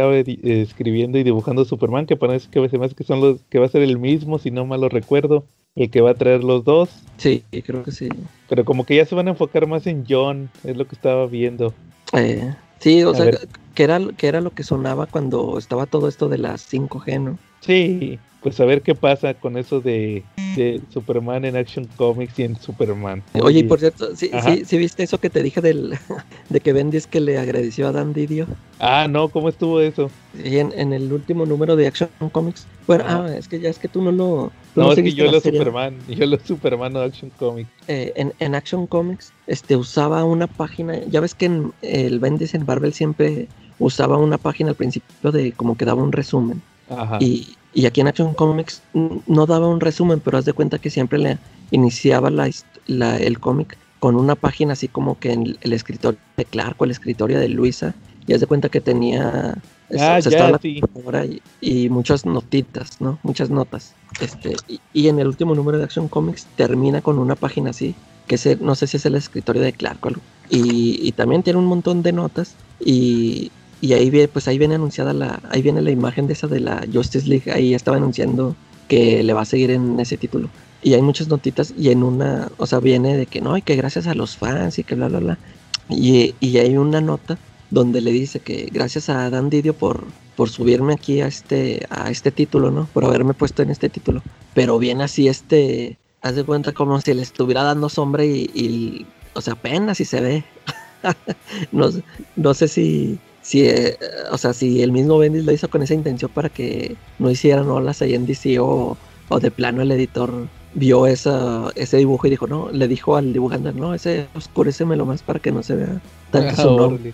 escribiendo y dibujando Superman, que parece que se me hace que son los que va a ser el mismo, si no mal lo recuerdo, el que va a traer los dos, sí creo que sí pero como que ya se van a enfocar más en John, es lo que estaba viendo. Eh, sí, o A sea, ver. que era, que era lo que sonaba cuando estaba todo esto de las 5G, ¿no? Sí, pues a ver qué pasa con eso de, de Superman en Action Comics y en Superman. Oye, y por cierto, ¿sí, sí, sí viste eso que te dije del, de que Bendis que le agradeció a Dan Didio? Ah, no, ¿cómo estuvo eso? En, en el último número de Action Comics. Bueno, ah, es que ya es que tú no lo... tú No, es que yo lo serie. Superman, yo lo Superman no Action Comics. Eh, en, en Action Comics este, usaba una página, ya ves que en el Bendis en Marvel siempre usaba una página al principio de como que daba un resumen. Ajá. Y, y aquí en Action Comics no daba un resumen, pero haz de cuenta que siempre le iniciaba la, el cómic con una página así como que en el escritorio de Clark o el escritorio de Luisa. Y haz de cuenta que tenía Ah, o sea, ya, la sí. y, y muchas notitas, ¿no? Muchas notas. Este, y, y en el último número de Action Comics termina con una página así, que es el- no sé si es el escritorio de Clark o algo. Y, y también tiene un montón de notas. Y, y ahí viene, pues ahí viene anunciada la, ahí viene la imagen de esa de la Justice League, ahí estaba anunciando que le va a seguir en ese título. Y hay muchas notitas y en una, o sea, viene de que no, y que gracias a los fans y que bla, bla, bla. Y, y hay una nota donde le dice que gracias a Dan Didio por, por subirme aquí a este, a este título, ¿no? Por haberme puesto en este título. Pero viene así este, haz de cuenta como si le estuviera dando sombra y, y, o sea, apenas si se ve. no, no sé si, si eh, o sea, si el mismo Bendis lo hizo con esa intención para que no hicieran olas ahí en DC o, o de plano el editor vio esa, ese dibujo y dijo, no, le dijo al dibujante, no, ese oscurécemelo más para que no se vea tanto. Órale.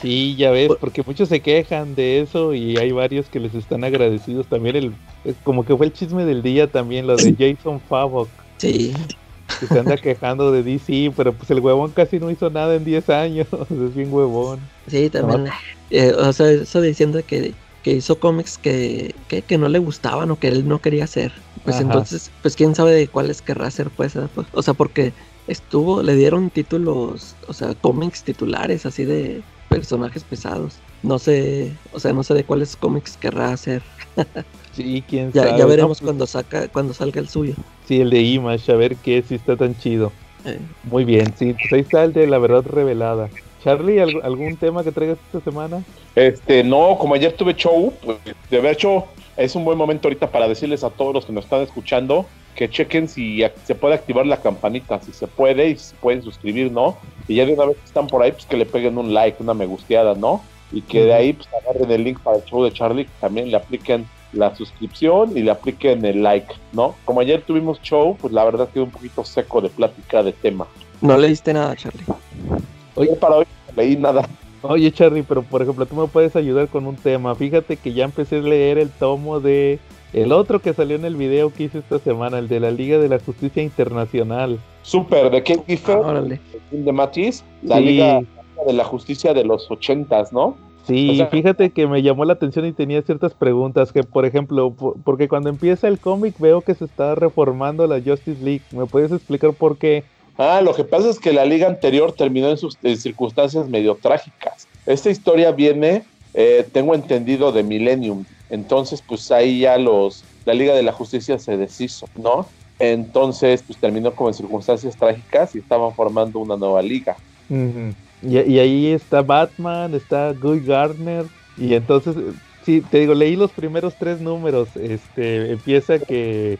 Sí, ya ves, porque muchos se quejan de eso y hay varios que les están agradecidos. También el, como que fue el chisme del día también, lo de Jason Favok, Sí, se anda quejando de DC, pero pues el huevón casi no hizo nada en 10 años, es bien huevón. sí, también. eh, o sea, eso diciendo que, que hizo cómics que, que, que no le gustaban o que él no quería hacer. Pues Ajá. entonces, pues quién sabe de cuáles querrá hacer, pues. Pues, O sea, porque estuvo, le dieron títulos, o sea, cómics titulares así de personajes pesados. No sé, o sea, no sé de cuáles cómics querrá hacer. Sí, quién Ya, sabe. ya No, veremos pues, cuando saca, cuando salga el suyo. Sí, el de Image, a ver qué si está tan chido. Eh, Muy bien, sí, pues ahí está el de la verdad revelada. Charlie, ¿alg- ¿algún tema que traigas esta semana? Este, no, como ayer tuve show, pues de hecho es un buen momento ahorita para decirles a todos los que nos están escuchando que chequen si se puede activar la campanita, si se puede y si pueden suscribir, ¿no? Y ya de una vez que están por ahí, pues que le peguen un like, una me gusteada, ¿no? Y que de ahí pues agarren el link para el show de Charlie, que también le apliquen la suscripción y le apliquen el like, ¿no? Como ayer tuvimos show, pues la verdad quedó un poquito seco de plática de tema. No leíste nada, Charlie. Oye, para hoy no leí nada. Oye, Charlie, pero por ejemplo, tú me puedes ayudar con un tema. Fíjate que ya empecé a leer el tomo de el otro que salió en el video que hice esta semana, el de la Liga de la Justicia Internacional. Super, de Kate Giffen, Ah, de Matisse, la Sí. Liga de la Justicia de los ochentas, ¿no? Sí, O sea- fíjate que me llamó la atención y tenía ciertas preguntas que, por ejemplo, po- porque cuando empieza el cómic veo que se está reformando la Justice League. ¿Me puedes explicar por qué? Ah, lo que pasa es que la liga anterior terminó en, sus, en circunstancias medio trágicas. Esta historia viene, eh, tengo entendido, de Millennium. Entonces, pues ahí ya los, la Liga de la Justicia se deshizo, ¿no? Entonces, pues terminó como en circunstancias trágicas y estaban formando una nueva liga. Ujú. Y, ahí está Batman, está Guy Gardner. Y entonces, sí, te digo, leí los primeros tres números. Este, empieza que,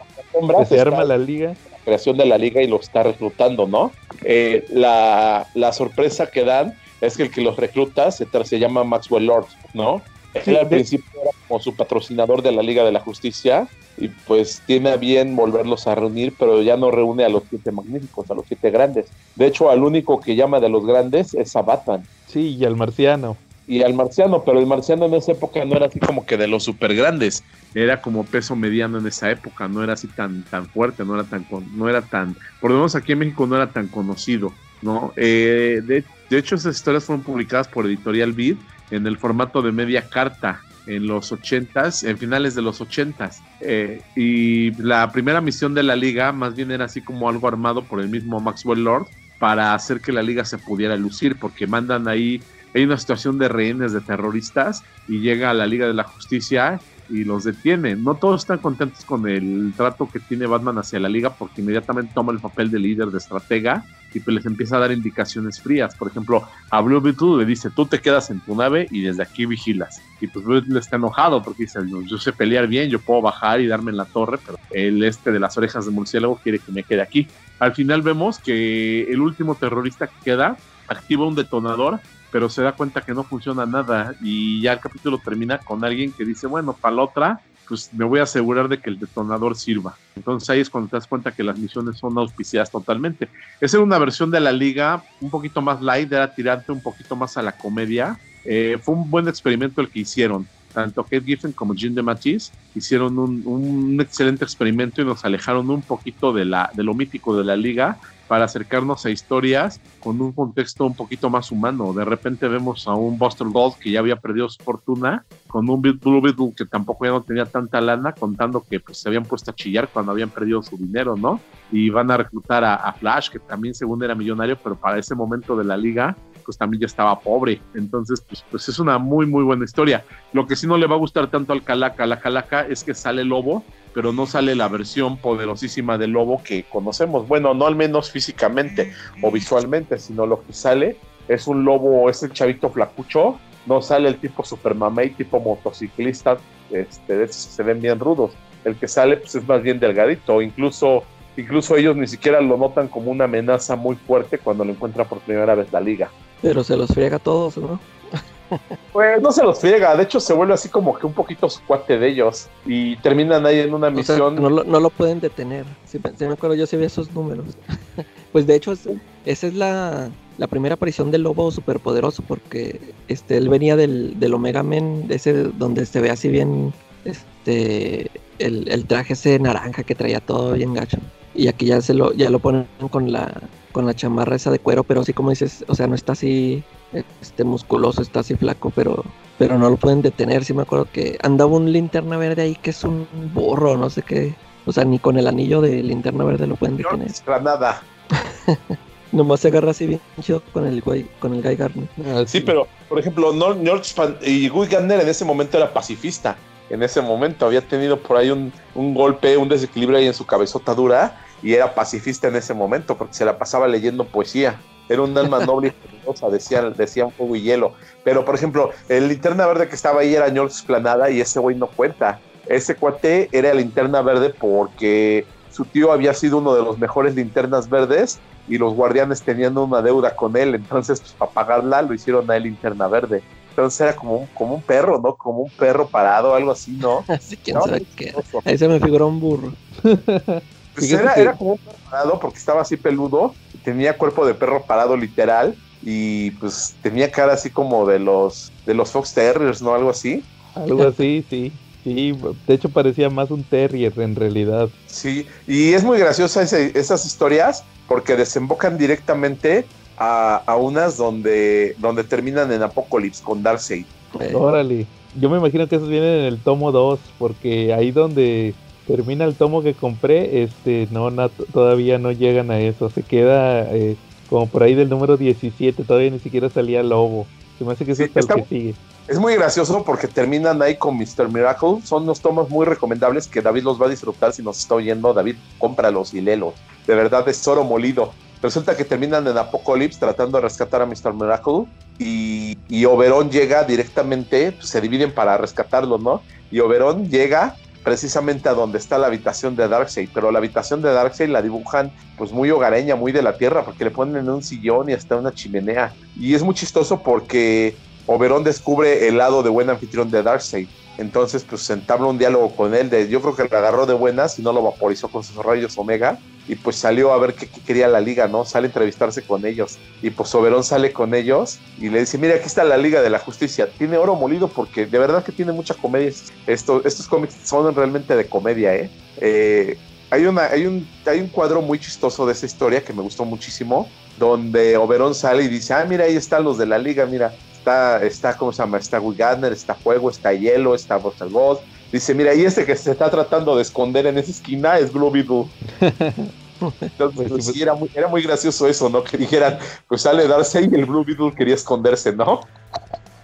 se arma la liga. creación de la liga y lo está reclutando, ¿no? Eh, la, la sorpresa que dan es que el que los recluta se, se llama Maxwell Lord, ¿no? Sí, Él al de- principio era como su patrocinador de la Liga de la Justicia y pues tiene a bien volverlos a reunir, pero ya no reúne a los siete magníficos, a los siete grandes. De hecho, al único que llama de los grandes es a Batman Sí, y al marciano. y al marciano, pero el marciano en esa época no era así como que de los super grandes, era como peso mediano en esa época, no era así tan tan fuerte, no era tan con- no era tan, por lo menos aquí en México no era tan conocido, ¿no? Eh, de, de hecho esas historias fueron publicadas por Editorial Vid en el formato de media carta en los 80s, en finales de los 80s. Eh, y la primera misión de la liga más bien era así como algo armado por el mismo Maxwell Lord para hacer que la liga se pudiera lucir, porque mandan ahí hay una situación de rehenes de terroristas y llega a la Liga de la Justicia y los detiene. No todos están contentos con el trato que tiene Batman hacia la Liga porque inmediatamente toma el papel de líder de estratega y pues les empieza a dar indicaciones frías. Por ejemplo, a Blue Beetle le dice, tú te quedas en tu nave y desde aquí vigilas. Y pues Blue Beetle está enojado porque dice, "No, yo sé pelear bien, yo puedo bajar y darme en la torre, pero el este de las orejas de murciélago quiere que me quede aquí. Al final vemos que el último terrorista que queda activa un detonador pero se da cuenta que no funciona nada y ya el capítulo termina con alguien que dice, bueno, para la otra, pues me voy a asegurar de que el detonador sirva. Entonces ahí es cuando te das cuenta que las misiones son auspiciadas totalmente. Esa era una versión de la liga un poquito más light, era tirante un poquito más a la comedia. Eh, fue un buen experimento el que hicieron. Tanto Kate Giffen como Jim DeMatteis hicieron un, un excelente experimento y nos alejaron un poquito de, la, de lo mítico de la liga para acercarnos a historias con un contexto un poquito más humano. De repente vemos a un Buster Gold que ya había perdido su fortuna, con un Blue Beetle que tampoco ya no tenía tanta lana, contando que pues, se habían puesto a chillar cuando habían perdido su dinero, ¿no? Y van a reclutar a, a Flash, que también según era millonario, pero para ese momento de la liga, pues también ya estaba pobre. Entonces, pues, pues es una muy, muy buena historia. Lo que sí no le va a gustar tanto al Calaca, a la Calaca, es que sale Lobo, pero no sale la versión poderosísima del lobo que conocemos. Bueno, no al menos físicamente o visualmente, sino lo que sale es un lobo, es el chavito flacucho, no sale el tipo super mamey, tipo motociclista, este, de esos se ven bien rudos. El que sale pues es más bien delgadito, incluso, incluso ellos ni siquiera lo notan como una amenaza muy fuerte cuando lo encuentran por primera vez la liga. Pero se los friega a todos, ¿no? Pues no se los friega, de hecho se vuelve así como que un poquito su cuate de ellos y terminan ahí en una O sea, misión. no, lo, no lo pueden detener. Sí me acuerdo, yo sí vi esos números. pues de hecho, es- esa es la, la primera aparición del lobo superpoderoso, porque este, él venía del, del Omega Men, ese donde se ve así bien este el, el traje ese naranja que traía todo bien gacho. Y aquí ya se lo, ya lo ponen con la, con la chamarra esa de cuero, pero así como dices, o sea, no está así este musculoso, está así flaco, pero pero no lo pueden detener. Sí me acuerdo que andaba un linterna verde ahí que es un burro, no sé qué. O sea, ni con el anillo de linterna verde lo pueden detener. Granada. Nomás se agarra así bien chido con el güey, con el Guy Gardner. Sí, pero por ejemplo, George y Guy Gardner en ese momento era pacifista. En ese momento había tenido por ahí un, un golpe, un desequilibrio ahí en su cabezota dura y era pacifista en ese momento porque se la pasaba leyendo poesía. Era un alma noble y generosa, decían, decían fuego y hielo. Pero por ejemplo, el linterna verde que estaba ahí era George Esplanada y ese güey no cuenta. Ese cuate era el linterna verde porque su tío había sido uno de los mejores linternas verdes y los guardianes tenían una deuda con él, entonces pues, para pagarla lo hicieron a él linterna verde. Entonces era como un, como un perro, ¿no? Como un perro parado, algo así, ¿no? Así quién sabe qué. Ahí se me figuró un burro. Pues era, era como un perro parado porque estaba así peludo, tenía cuerpo de perro parado literal y pues tenía cara así como de los de los Fox Terriers, ¿no? Algo así. Algo así, sí. Sí, de hecho parecía más un terrier en realidad. Sí, y es muy graciosa ese- esas historias porque desembocan directamente a, a unas donde, donde terminan en Apocalypse con Darkseid. Órale. Yo me imagino que esos vienen en el tomo 2, porque ahí donde termina el tomo que compré, este, no, todavía no llegan a eso. Se queda eh, como por ahí del número 17, todavía ni siquiera salía Lobo. Se me hace que eso Sí, es el que sigue. Es muy gracioso porque terminan ahí con Mr. Miracle. Son unos tomos muy recomendables que David los va a disfrutar si nos está oyendo. David, cómpralos y léelos. De verdad es oro molido. Resulta que terminan en Apocalypse tratando de rescatar a Mr. Miracle y, y Oberón llega directamente, pues, se dividen para rescatarlo, ¿no? Y Oberón llega precisamente a donde está la habitación de Darkseid, pero la habitación de Darkseid la dibujan pues muy hogareña, muy de la tierra, porque le ponen en un sillón y hasta una chimenea. Y es muy chistoso porque Oberón descubre el lado de buen anfitrión de Darkseid. Entonces, pues entabla un diálogo con él. De, yo creo que lo agarró de buenas y no lo vaporizó con sus rayos Omega. Y pues salió a ver qué, quería la liga, ¿no? Sale a entrevistarse con ellos. Y pues Oberón sale con ellos y le dice: Mira, aquí está la Liga de la Justicia. Tiene oro molido porque de verdad que tiene mucha comedia. Esto, estos cómics son realmente de comedia, ¿eh? Eh, hay, una, hay, un, hay un cuadro muy chistoso de esa historia que me gustó muchísimo, donde Oberón sale y dice, ah, mira, ahí están los de la liga, mira, está, está ¿cómo se llama? Está Will Gardner, está Fuego, está Hielo, está Buster Gold. Dice, mira, y este que se está tratando de esconder en esa esquina es Blue Beetle. Entonces, Pues sí, pues, sí, era muy, era muy gracioso eso, ¿no? Que dijeran, pues sale Darkseid y el Blue Beetle quería esconderse, ¿no?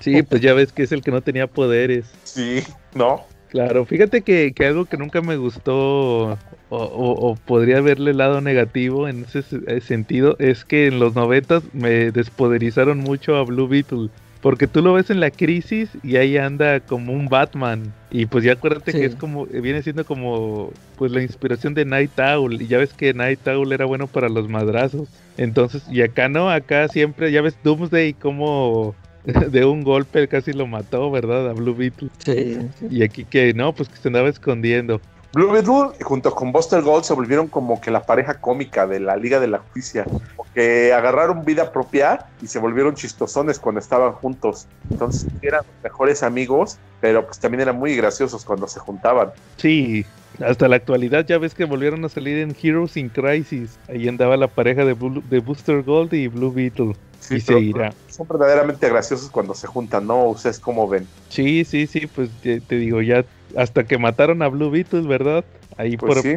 Sí, pues ya ves que es el que no tenía poderes. Sí, ¿no? Claro, fíjate que, que algo que nunca me gustó o, o- o podría verle el lado negativo en ese se- eh, sentido es que en los noventas me despoderizaron mucho a Blue Beetle. Porque tú lo ves en la crisis y ahí anda como un Batman. Y pues ya acuérdate Sí. que es como, viene siendo como pues la inspiración de Night Owl. Y ya ves que Night Owl era bueno para los madrazos. Entonces, y acá no, acá siempre, ya ves Doomsday como de un golpe casi lo mató, ¿verdad? A Blue Beetle. sí, sí. Y aquí que no, pues que se andaba escondiendo. Blue Beetle junto con Buster Gold se volvieron como que la pareja cómica de la Liga de la Justicia, porque agarraron vida propia y se volvieron chistosones cuando estaban juntos. Entonces eran mejores amigos, pero pues también eran muy graciosos cuando se juntaban. Sí, hasta la actualidad ya ves que volvieron a salir en Heroes in Crisis. Ahí andaba la pareja de, Blue- de Booster Gold y Blue Beetle. Sí, y seguirá. Son verdaderamente graciosos cuando se juntan, ¿no? ¿Ustedes cómo ven? Sí, sí, sí, pues te, te digo, ya hasta que mataron a Blue Beetle, ¿verdad? Ahí Pues por... sí.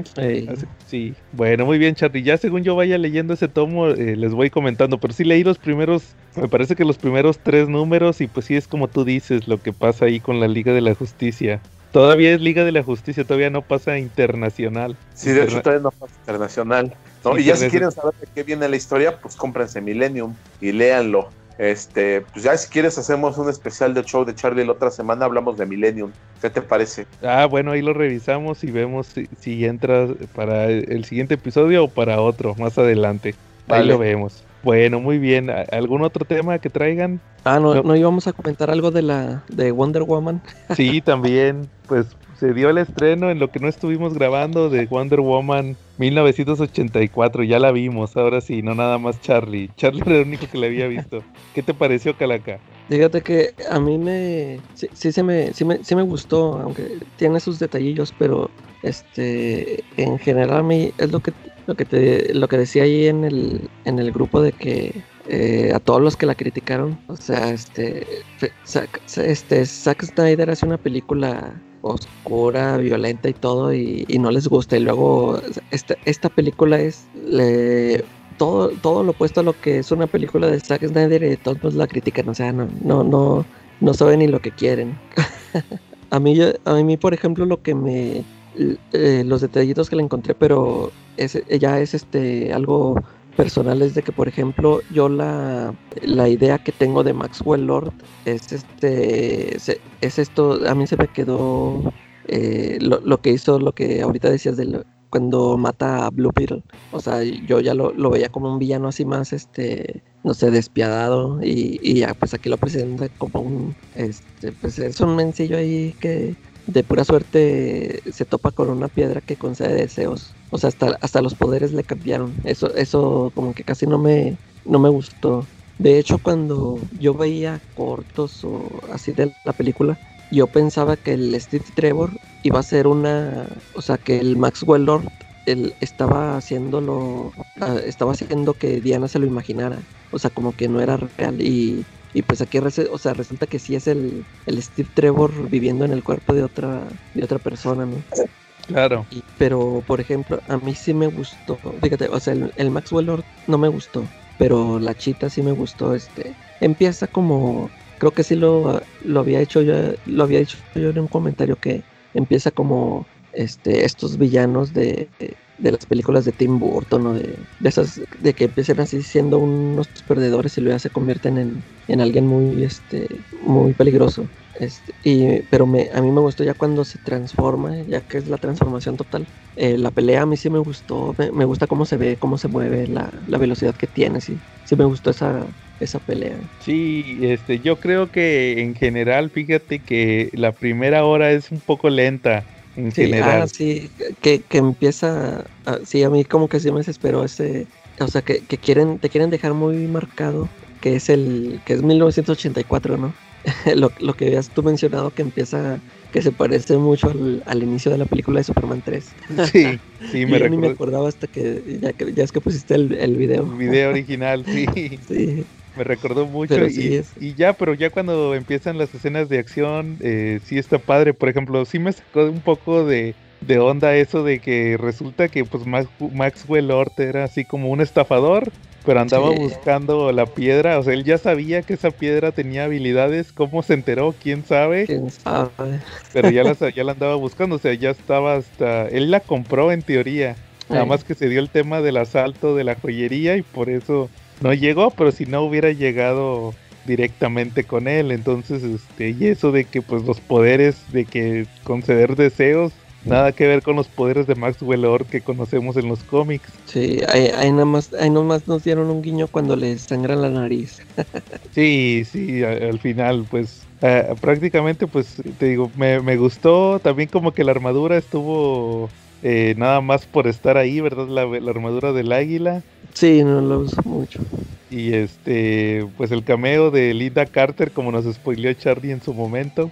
Sí, bueno, muy bien, Charlie. Ya según yo vaya leyendo ese tomo, eh, les voy comentando. Pero sí leí los primeros, me parece que los primeros tres números, y pues sí es como tú dices, lo que pasa ahí con la Liga de la Justicia. Todavía es Liga de la Justicia, todavía no pasa internacional. Sí, de hecho todavía no pasa internacional. Y ya si quieren saber de qué viene la historia, pues cómprense Millennium y léanlo. Este, pues ya si quieres hacemos un especial de show de Charlie la otra semana, hablamos de Millennium. ¿Qué te parece? Ah, bueno, ahí lo revisamos y vemos si, si entra para el siguiente episodio o para otro más adelante. Ahí lo vemos. Bueno, muy bien. ¿A- ¿Algún otro tema que traigan? Ah, no, No. no íbamos a comentar algo de la de Wonder Woman. Sí, también. Pues se dio el estreno en lo que no estuvimos grabando de Wonder Woman 1984. Ya la vimos, ahora sí, no nada más Charlie. Charlie era el único que la había visto. ¿Qué te pareció, Calaca? Fíjate que a mí me sí, se me sí, me sí me gustó, aunque tiene sus detallillos, pero este en general a mí es lo que lo que te lo que decía ahí en el en el grupo de que eh, a todos los que la criticaron, o sea, este este Zack Snyder hace una película oscura, violenta y todo y, no les gusta y luego esta esta película es todo, todo lo opuesto a lo que es una película de Zack Snyder y todos la critican, o sea, no, no, no, no saben ni lo que quieren. a mí, a mí, por ejemplo, lo que me, eh, los detallitos que le encontré, pero es, ya es este algo personal, es de que, por ejemplo, yo la, la idea que tengo de Maxwell Lord es este, es esto, a mí se me quedó eh, lo, lo que hizo, lo que ahorita decías de cuando mata a Blue Beetle. O sea, yo ya lo, lo veía como un villano así más, este, no sé, despiadado. Y, y ya, pues aquí lo presenta como un, este, pues es un mencillo ahí que de pura suerte se topa con una piedra que concede deseos. O sea, hasta, hasta los poderes le cambiaron. Eso, eso como que casi no me, no me gustó. De hecho, cuando yo veía cortos o así de la película, yo pensaba que el Steve Trevor iba a ser una, o sea, que el Maxwell Lord él estaba haciéndolo, ah, estaba haciendo que Diana se lo imaginara, o sea, como que no era real y, y pues aquí, o sea, resulta que sí es el, el Steve Trevor viviendo en el cuerpo de otra, de otra persona, ¿no? Claro. Y- pero, por ejemplo, a mí sí me gustó, fíjate, o sea, el, el Maxwell Lord no me gustó, pero la chita sí me gustó, este, empieza como, creo que sí lo, lo había hecho yo, lo había dicho yo en un comentario que empieza como, este, estos villanos de, de las películas de Tim Burton o de, de esas, de que empiecen así siendo unos perdedores y luego se convierten en, en alguien muy, este, muy peligroso. Este, y, pero me, a mí me gustó ya cuando se transforma, ya que es la transformación total. Eh, la pelea a mí sí me gustó, me, me gusta cómo se ve, cómo se mueve, la, la velocidad que tiene, sí, sí me gustó esa, esa pelea. Sí, este, yo creo que en general, fíjate que la primera hora es un poco lenta en Sí, general. ah, sí, que, que empieza, a- sí, a mí como que sí me desesperó ese, o sea, que, que quieren, te quieren dejar muy marcado que es el, que es 1984, ¿no? lo, lo que habías tú mencionado que empieza, que se parece mucho al, al inicio de la película de Superman 3. Sí, sí, me yo ni me recuerdo acordaba hasta que ya, ya es que pusiste el, el video. el video original, sí, Sí, me recordó mucho Pero y, es- y ya, pero ya cuando empiezan las escenas de acción, eh, sí está padre, por ejemplo, sí me sacó un poco de, de onda eso de que resulta que pues Max- Maxwell Lord era así como un estafador, pero andaba Sí. buscando la piedra, o sea, él ya sabía que esa piedra tenía habilidades, ¿cómo se enteró? ¿Quién sabe? quién sabe. Pero ya la, ya la andaba buscando, o sea, ya estaba hasta... Él la compró en teoría, nada más que se dio el tema del asalto de la joyería y por eso no llegó, pero si no hubiera llegado directamente con él, entonces, este, y eso de que pues los poderes de que conceder deseos, nada que ver con los poderes de Maxwell Lord que conocemos en los cómics. Sí, ahí, ahí nada más, ahí nomás nos dieron un guiño cuando le sangra la nariz. Sí, sí, al final, pues eh, prácticamente, pues te digo, me, me gustó también como que la armadura estuvo eh, nada más por estar ahí, ¿verdad? La, la armadura del águila. Sí, no lo uso mucho. Y este, pues el cameo de Linda Carter, como nos spoileó Charlie en su momento.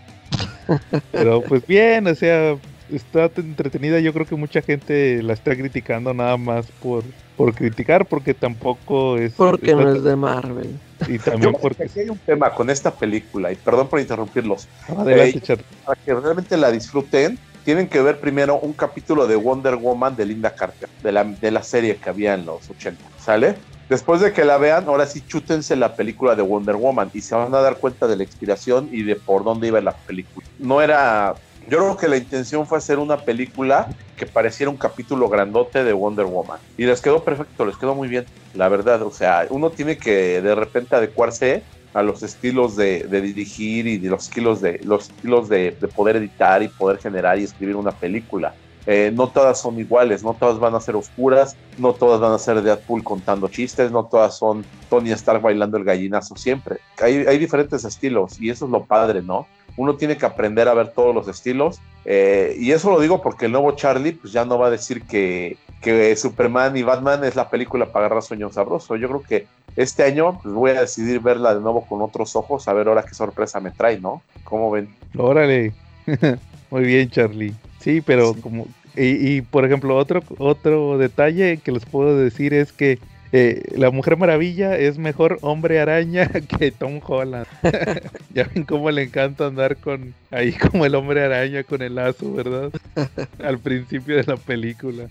Pero pues bien, o sea, está entretenida. Yo creo que mucha gente la está criticando nada más por, por criticar, porque tampoco es. Porque no es de Marvel. Y también porque. aquí hay un tema con esta película, y perdón por interrumpirlos. Adelante, Eh, Charlie. Para que realmente la disfruten, tienen que ver primero un capítulo de Wonder Woman de Linda Carter, de la, de la serie que había en los 80, ¿sale? Después de que la vean, ahora sí chútense la película de Wonder Woman y se van a dar cuenta de la inspiración y de por dónde iba la película. No era... Yo creo que la intención fue hacer una película que pareciera un capítulo grandote de Wonder Woman. Y les quedó perfecto, les quedó muy bien, la verdad. O sea, uno tiene que de repente adecuarse a los estilos de, dirigir y de los estilos de los estilos de poder editar y poder generar y escribir una película. Eh, no todas son iguales, no todas van a ser oscuras, no todas van a ser Deadpool contando chistes, no todas son Tony Stark bailando el gallinazo siempre. Hay, hay diferentes estilos y eso es lo padre, ¿no? Uno tiene que aprender a ver todos los estilos eh, y eso lo digo porque el nuevo Charlie pues ya no va a decir que, que Superman y Batman es la película para agarrar sueños sabroso. Yo creo que este año pues, voy a decidir verla de nuevo con otros ojos, a ver ahora qué sorpresa me trae, ¿no? ¿Cómo ven? Órale. Muy bien, Charlie. Sí, pero Sí. como y, y, por ejemplo otro otro detalle que les puedo decir es que eh, la Mujer Maravilla es mejor hombre araña que Tom Holland. ya ven cómo le encanta andar con ahí como el hombre araña con el lazo, ¿verdad? Al principio de la película.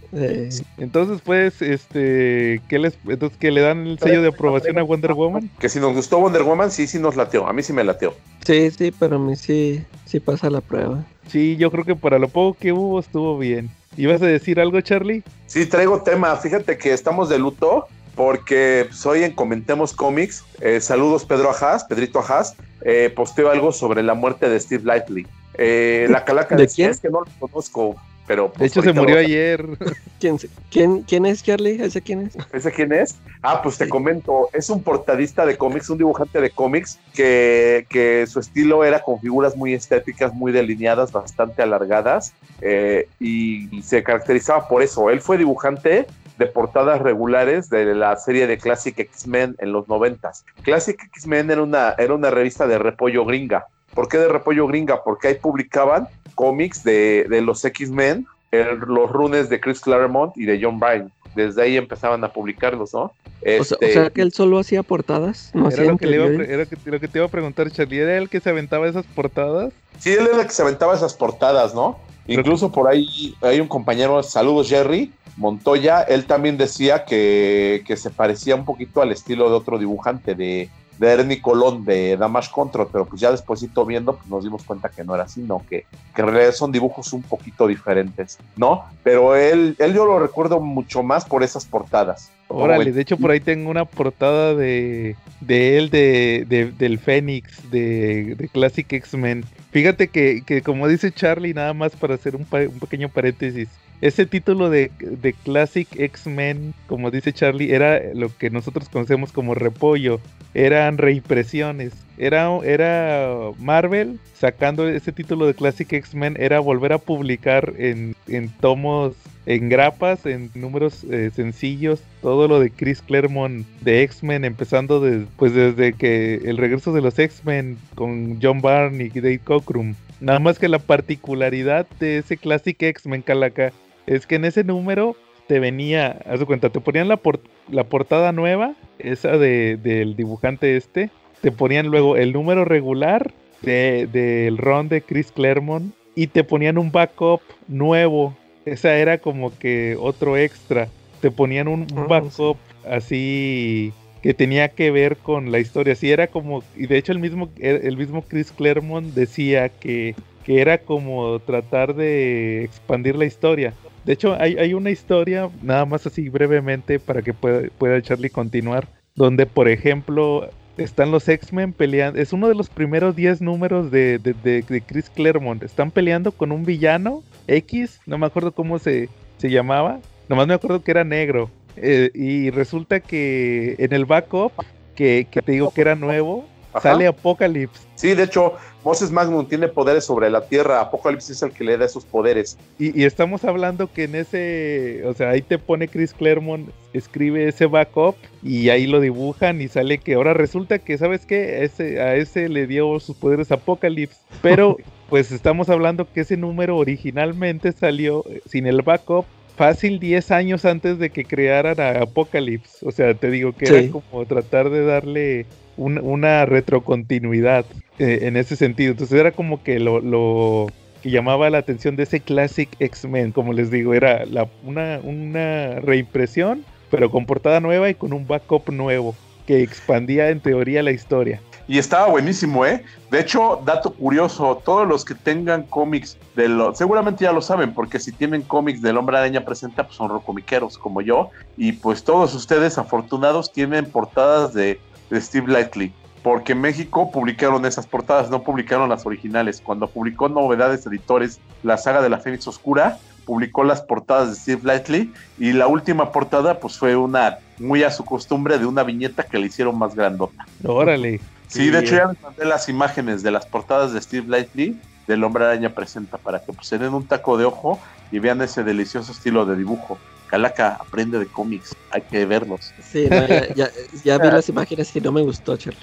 Entonces, pues, este, ¿qué les, entonces que le dan el sello de aprobación a Wonder Woman? Que si nos gustó Wonder Woman, sí, sí nos lateó. A mí sí me lateó. sí, sí, pero a mí sí, sí pasa la prueba. Sí, yo creo que para lo poco que hubo estuvo bien. ¿Ibas a decir algo, Charlie? Sí, traigo tema. Fíjate que estamos de luto porque soy en Comentemos Comics. Eh, saludos, Pedro Ajaz, Pedrito Ajaz. Eh, posteo algo sobre la muerte de Steve Lively. Eh, la calaca ¿De quién? es que no lo conozco. pero... De pues, hecho, se murió lo- ayer. ¿Quién, se- quién, quién es Charlie? ¿Ese quién es? ¿Ese quién es? Ah, pues te Sí. comento, es un portadista de cómics, un dibujante de cómics que, que su estilo era con figuras muy estéticas, muy delineadas, bastante alargadas, eh, y, y se caracterizaba por eso. Él fue dibujante de portadas regulares de la serie de Classic X-Men en los noventas. Classic X-Men era una, era una revista de repollo gringa. ¿Por qué de repollo gringa? Porque ahí publicaban cómics de, de los X-Men, los runes de Chris Claremont y de John Byrne. Desde ahí empezaban a publicarlos, ¿no? O, sea, o Este, sea que él solo hacía portadas, no Era lo que, le iba a era que- lo que te iba a preguntar, Charlie. ¿Era el que se aventaba esas portadas? Sí, él era el que se aventaba esas portadas, ¿no? Incluso por ahí hay un compañero, saludos Jerry Montoya, él también decía que, que se parecía un poquito al estilo de otro dibujante de, de Ernie Colón de Damage Control, pero pues ya despuésito viendo pues nos dimos cuenta que no era así, ¿no? Que, que en realidad son dibujos un poquito diferentes, ¿no? Pero él, él yo lo recuerdo mucho más por esas portadas. Órale, de hecho por ahí tengo una portada de, de él, de, de- del Fénix, de, de Classic X-Men. Fíjate que, que como dice Charlie, nada más para hacer un pequeño paréntesis, ese título de, de Classic X-Men, como dice Charlie, era lo que nosotros conocemos como repollo, eran reimpresiones. Era, era Marvel sacando ese título de Classic X-Men, era volver a publicar en, en tomos, en grapas, en números eh, sencillos, todo lo de Chris Claremont de X-Men, empezando pues desde que el regreso de los X-Men con John Byrne y Dave Cockrum. Nada más que la particularidad de ese Classic X-Men Calaca es que en ese número te venía, haz de cuenta, te ponían la, por- la portada nueva, esa de, del dibujante este, te ponían luego el número regular de- del ron de Chris Claremont y te ponían un backup nuevo. Esa era como que otro extra. Te ponían un, un Ah, backup así que tenía que ver con la historia. Sí, era como, y de hecho el mismo, el mismo Chris Claremont decía que, era como tratar de expandir la historia. De hecho, hay, hay una historia, nada más así brevemente, para que pueda, pueda Charlie continuar, donde, por ejemplo, están los X-Men peleando. Es uno de los primeros 10 números de, de, de- de Chris Claremont. Están peleando con un villano X, no me acuerdo cómo se, se llamaba. Nomás me acuerdo que era negro. Eh, y resulta que en el backup, que, que te digo que era nuevo, Ajá. sale Apocalypse. Sí, de hecho, Moses Magnum tiene poderes sobre la Tierra. Apocalipsis es el que le da esos poderes. Y, y estamos hablando que en ese, o sea, ahí te pone Chris Claremont, escribe ese backup y ahí lo dibujan y sale que ahora resulta que, ¿sabes qué? Ese, a ese le dio sus poderes Apocalypse. Pero, pues estamos hablando que ese número originalmente salió eh, sin el backup. Fácil 10 años antes de que crearan a Apocalypse. O sea, te digo que Sí. era como tratar de darle un- una retrocontinuidad eh, en ese sentido. Entonces era como que lo, lo que llamaba la atención de ese Classic X-Men, como les digo, era la- una, una reimpresión, pero con portada nueva y con un backup nuevo, que expandía en teoría la historia. Y estaba buenísimo, ¿eh? De hecho, dato curioso, todos los que tengan cómics de lo, seguramente ya lo saben, porque si tienen cómics del Hombre Araña presenta, pues son rocomiqueros como yo, y pues todos ustedes afortunados tienen portadas de, de Steve Lightly, porque en México publicaron esas portadas, no publicaron las originales. Cuando publicó Novedades Editores, la saga de la Fénix Oscura, publicó las portadas de Steve Lightly, y la última portada, pues fue una, muy a su costumbre, de una viñeta que le hicieron más grandota. Órale. Sí, de hecho ya les mandé las imágenes de las portadas de Steve Lightly del Hombre Araña Presenta para que pues, se den un taco de ojo y vean ese delicioso estilo de dibujo. Calaca aprende de cómics, hay que verlos. Sí, no, ya, ya- ya vi las imágenes y no me gustó, Charlie.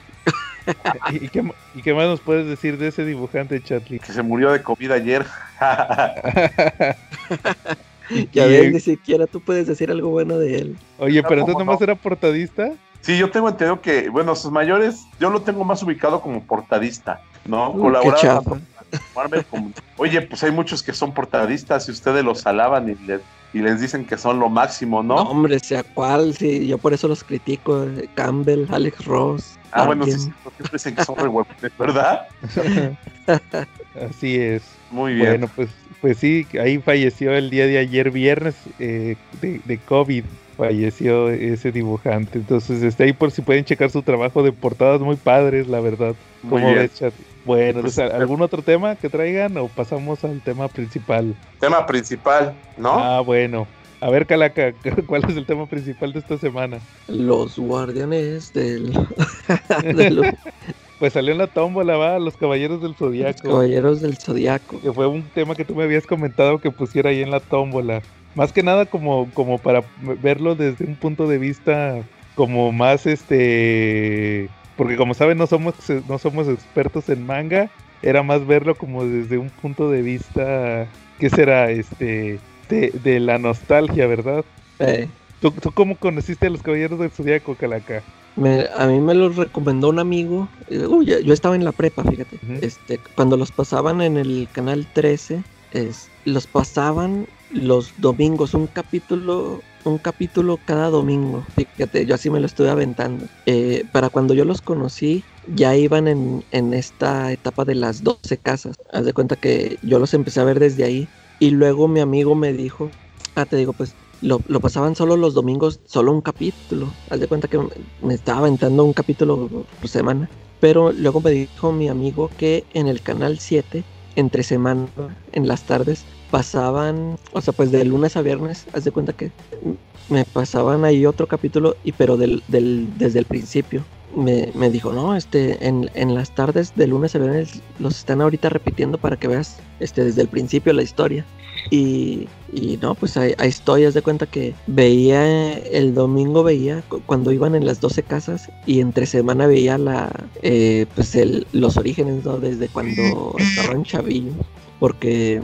¿Y, y qué, ma- y qué más nos puedes decir de ese dibujante, Charlie? Que se murió de COVID ayer. Ya ves, ni siquiera tú puedes decir algo bueno de él. Oye, pero ¿Cómo entonces nomás no? era portadista. sí, yo tengo entendido que, bueno, sus mayores, yo lo tengo más ubicado como portadista, ¿no? Marvel como- Oye, pues hay muchos que son portadistas y ustedes los alaban y les, y les dicen que son lo máximo, No, ¿no? hombre, sea cual, sí, yo por eso los critico. eh, Campbell, Alex Ross. ah, bueno, sí, siempre dicen que son re huevones, ¿verdad? Así es. Muy bien. Bueno, pues, pues sí, ahí falleció el día de ayer, viernes, eh, de, de COVID. Falleció ese dibujante. Entonces, está ahí por si pueden checar su trabajo de portadas muy padres, la verdad. Muy ¿Cómo bien. ves, Charlie? Bueno, Pues, ¿algún otro tema que traigan o pasamos al tema principal? Tema principal, ¿no? Ah, bueno. A ver, Calaca, ¿cuál es el tema principal de esta semana? Los guardianes del, del Pues salió en la tómbola, va, Los Caballeros del Zodiaco. Caballeros del Zodiaco. Que fue un tema que tú me habías comentado que pusiera ahí en la tómbola. Más que nada como, como para verlo desde un punto de vista como más este... Porque como saben, no somos, no somos expertos en manga. Era más verlo como desde un punto de vista... ¿Qué será? Este... De, de la nostalgia, ¿verdad? Eh, ¿Tú, ¿Tú cómo conociste a los Caballeros del Zodiaco, Calaca? me- a mí me los recomendó un amigo. uy, yo, yo estaba en la prepa, fíjate. Este, cuando los pasaban en el canal 13, es, los pasaban los domingos, un capítulo, un capítulo cada domingo. Fíjate, yo así me lo estuve aventando. Eh, para cuando yo los conocí, ya iban en, en esta etapa de las 12 casas. Haz de cuenta que yo los empecé a ver desde ahí. Y luego mi amigo me dijo, ah, te digo, pues lo, lo pasaban solo los domingos, solo un capítulo. Haz de cuenta que me- estaba aventando un capítulo por semana. Pero luego me dijo mi amigo que en el canal 7, entre semana, en las tardes, pasaban, o sea, pues de lunes a viernes, haz de cuenta que me pasaban ahí otro capítulo, y pero del, del, desde el principio. Me, me dijo, no, este, en, en las tardes de lunes a viernes los están ahorita repitiendo para que veas este, desde el principio la historia. Y, y no, pues ahí, ahí estoy, haz de cuenta que veía, el domingo veía cu- cuando iban en las 12 casas y entre semana veía la, eh, pues el, los orígenes, ¿no? Desde cuando estaban chavillos. Porque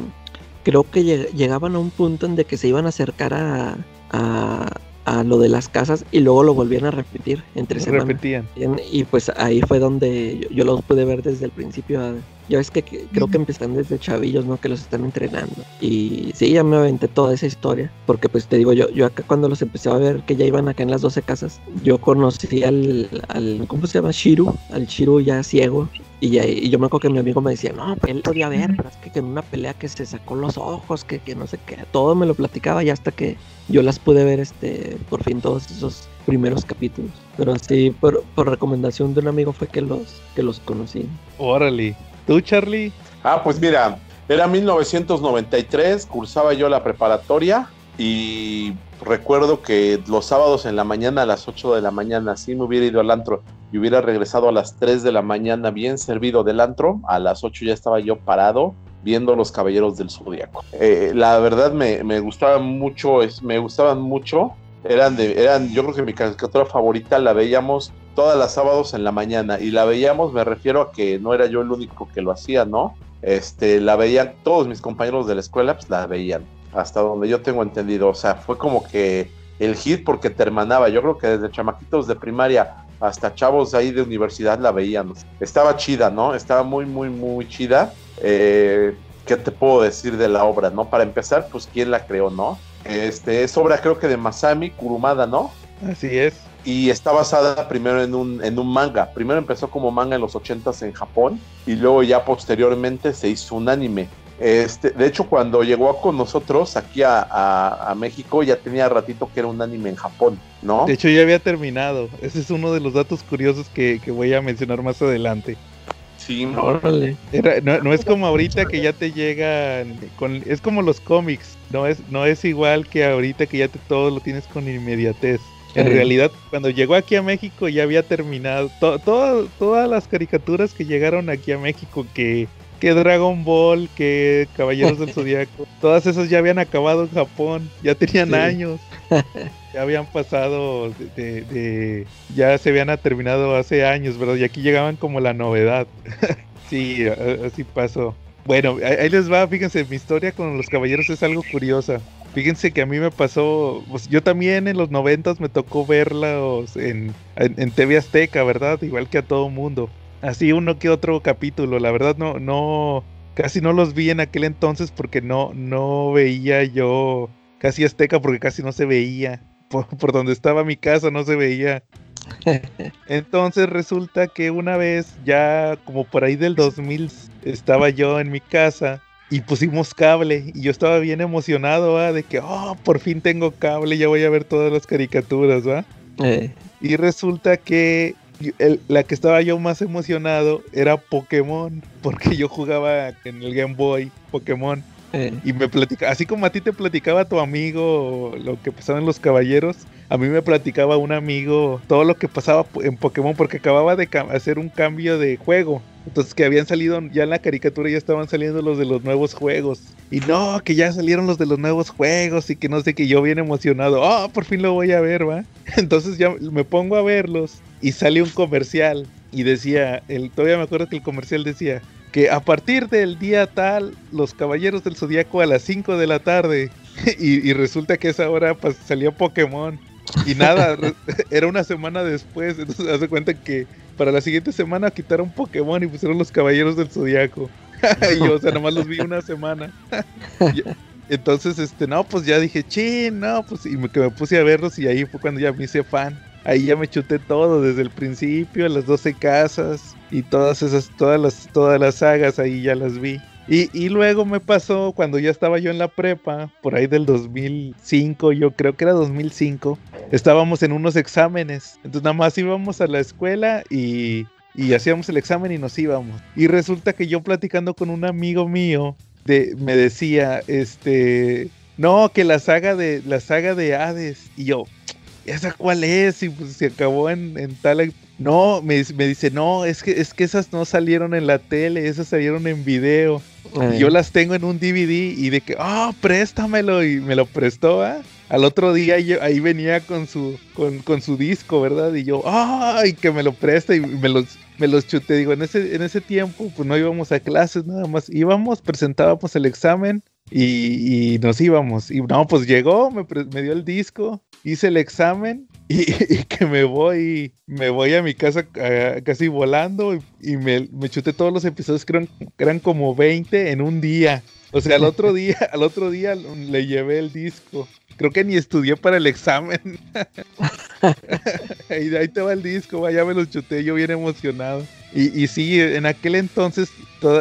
creo que lleg- llegaban a un punto en de que se iban a acercar a, a, a lo de las casas y luego lo volvían a repetir entre semana. Repetían. Y pues ahí fue donde yo, yo los pude ver desde el principio. Ya ves que, que creo que empiezan desde chavillos, ¿no? Que los están entrenando. Y sí, ya me aventé toda esa historia. Porque pues te digo, yo, yo acá cuando los empecé a ver que ya iban acá en las 12 casas, yo conocí al, al ¿cómo se llama? Shiru, al Shiru ya ciego. Y, ya- y yo me acuerdo que mi amigo me decía, no, pues él podía ver, pero es que, que en una pelea que se sacó los ojos, que, que no sé qué, todo me lo platicaba y hasta que yo las pude ver este por fin todos esos primeros capítulos. Pero sí, por, por recomendación de un amigo fue que los, que los conocí. Órale. ¿Tú, Charlie? Ah, pues mira, era 1993, cursaba yo la preparatoria y recuerdo que los sábados en la mañana a las 8 de la mañana, si me hubiera ido al antro y hubiera regresado a las 3 de la mañana bien servido del antro, a las 8 ya estaba yo parado viendo Los Caballeros del Zodíaco. Eh, la verdad me, me gustaban mucho, es, me gustaban mucho. Eran de, eran, yo creo que mi caricatura favorita la veíamos todas las sábados en la mañana y la veíamos, me refiero a que no era yo el único que lo hacía, ¿no? Este, la veían todos mis compañeros de la escuela, pues la veían, hasta donde yo tengo entendido, o sea, fue como que el hit porque te hermanaba, yo creo que desde chamaquitos de primaria hasta chavos ahí de universidad la veían, estaba chida, ¿no? Estaba muy, muy, muy chida. Eh, ¿Qué te puedo decir de la obra, no? Para empezar, pues quién la creó, ¿no? Este, es obra creo que de Masami Kurumada, ¿no? Así es. Y está basada primero en un, en un manga. Primero empezó como manga en los 80s en Japón y luego ya posteriormente se hizo un anime. Este, de hecho, cuando llegó con nosotros aquí a, a- a México ya tenía ratito que era un anime en Japón, ¿no? De hecho, ya había terminado. Ese es uno de los datos curiosos que, que voy a mencionar más adelante. Sí, Órale. Era- no, no es como ahorita que ya te llegan con, es como los cómics, no es, no es igual que ahorita que ya te, todo lo tienes con inmediatez. En realidad, cuando llegó aquí a México ya había terminado. To- todas las caricaturas que llegaron aquí a México, que, que Dragon Ball, que Caballeros del Zodiaco, todas esas ya habían acabado en Japón, ya tenían Sí. años. Ya habían pasado de, de- de- Ya se habían terminado hace años, ¿verdad? Y aquí llegaban como la novedad. sí, así pasó. Bueno, ahí les va, fíjense, mi historia con los caballeros es algo curiosa. Fíjense que a mí me pasó, pues yo también en los noventas me tocó verlos en, en, en TV Azteca, ¿verdad? Igual que a todo mundo. Así uno que otro capítulo, la verdad no, no, casi no los vi en aquel entonces porque no, no veía yo casi Azteca porque casi no se veía. Por, por donde estaba mi casa no se veía. Entonces resulta que una vez, ya como por ahí del 2000, estaba yo en mi casa y pusimos cable y yo estaba bien emocionado, ¿va? De que, oh, por fin tengo cable, ya voy a ver todas las caricaturas, ¿va? Eh, Y resulta que el- la que estaba yo más emocionado era Pokémon, porque yo jugaba en el Game Boy Pokémon Y me platicaba, así como a ti te platicaba tu amigo lo que pasaba en los caballeros, a mí me platicaba un amigo todo lo que pasaba en Pokémon porque acababa de hacer un cambio de juego. Entonces que habían salido ya en la caricatura ya estaban saliendo los de los nuevos juegos. Y no, que ya salieron los de los nuevos juegos y que no sé, que yo bien emocionado. Oh, por fin lo voy a ver, va. Entonces ya me pongo a verlos y sale un comercial y decía, el, todavía me acuerdo que el comercial decía que a partir del día tal, los caballeros del zodiaco a las 5 de la tarde. y, y resulta que esa hora pues, salió Pokémon. Y nada, era una semana después. Entonces, hace cuenta que para la siguiente semana quitaron Pokémon y pusieron los caballeros del zodiaco. y yo, o sea, nomás los vi una semana. Y- entonces, este, no, pues ya dije, chin, no, pues, y me, que me puse a verlos y ahí fue cuando ya me hice fan. Ahí ya me chuté todo, desde el principio, las 12 casas y todas esas, todas las, todas las sagas, ahí ya las vi. Y, y luego me pasó cuando ya estaba yo en la prepa, por ahí del 2005, yo creo que era 2005, estábamos en unos exámenes. Entonces nada más íbamos a la escuela y, y hacíamos el examen y nos íbamos. Y resulta que yo platicando con un amigo mío, de, me decía, este, no, que la saga de, la saga de Hades. Y yo, ¿esa cuál es? Y pues se acabó en, en tal... No, me, dice- me dice, no, es que, es que esas no salieron en la tele, esas salieron en video. eh, Y yo las tengo en un DVD y de que, ah, préstamelo. Y me lo prestó, ¿ah? Al otro día yo- ahí venía con su, con, con su disco, ¿verdad? Y yo, ay, que me lo presta y me los, me los chuté. Digo, en ese, en ese tiempo, pues no íbamos a clases nada más. Íbamos, presentábamos el examen y, nos íbamos. Y no, pues llegó, me, dio el disco, hice el examen y, que me voy, me voy a mi casa ah, casi volando y, me chuté todos los episodios, que eran, que eran como 20 en un día. O sea, al otro día, al otro día le llevé el disco. Creo que ni estudié para el examen. ahí, ahí te va el disco, ya me lo chuté, yo bien emocionado. Y, y sí, en aquel entonces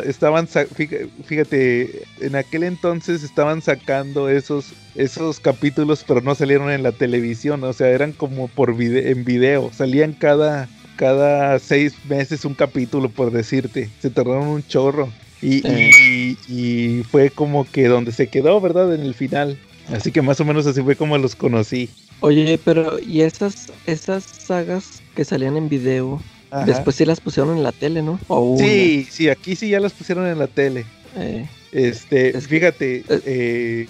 estaban, fíjate, fíjate, en aquel entonces estaban sacando esos, esos capítulos, pero no salieron en la televisión, o sea, eran como por vide- en video, salían cada, cada seis meses un capítulo, por decirte, se tardaron un chorro. Y, y- y fue como que donde se quedó, ¿verdad? En el final. Así que más o menos así fue como los conocí. Oye, pero ¿y esas, esas sagas que salían en video? Ajá. Después sí las pusieron en la tele, ¿no? Sí, sí, aquí sí ya las pusieron en la tele. eh, Este, Es que- fíjate, eh,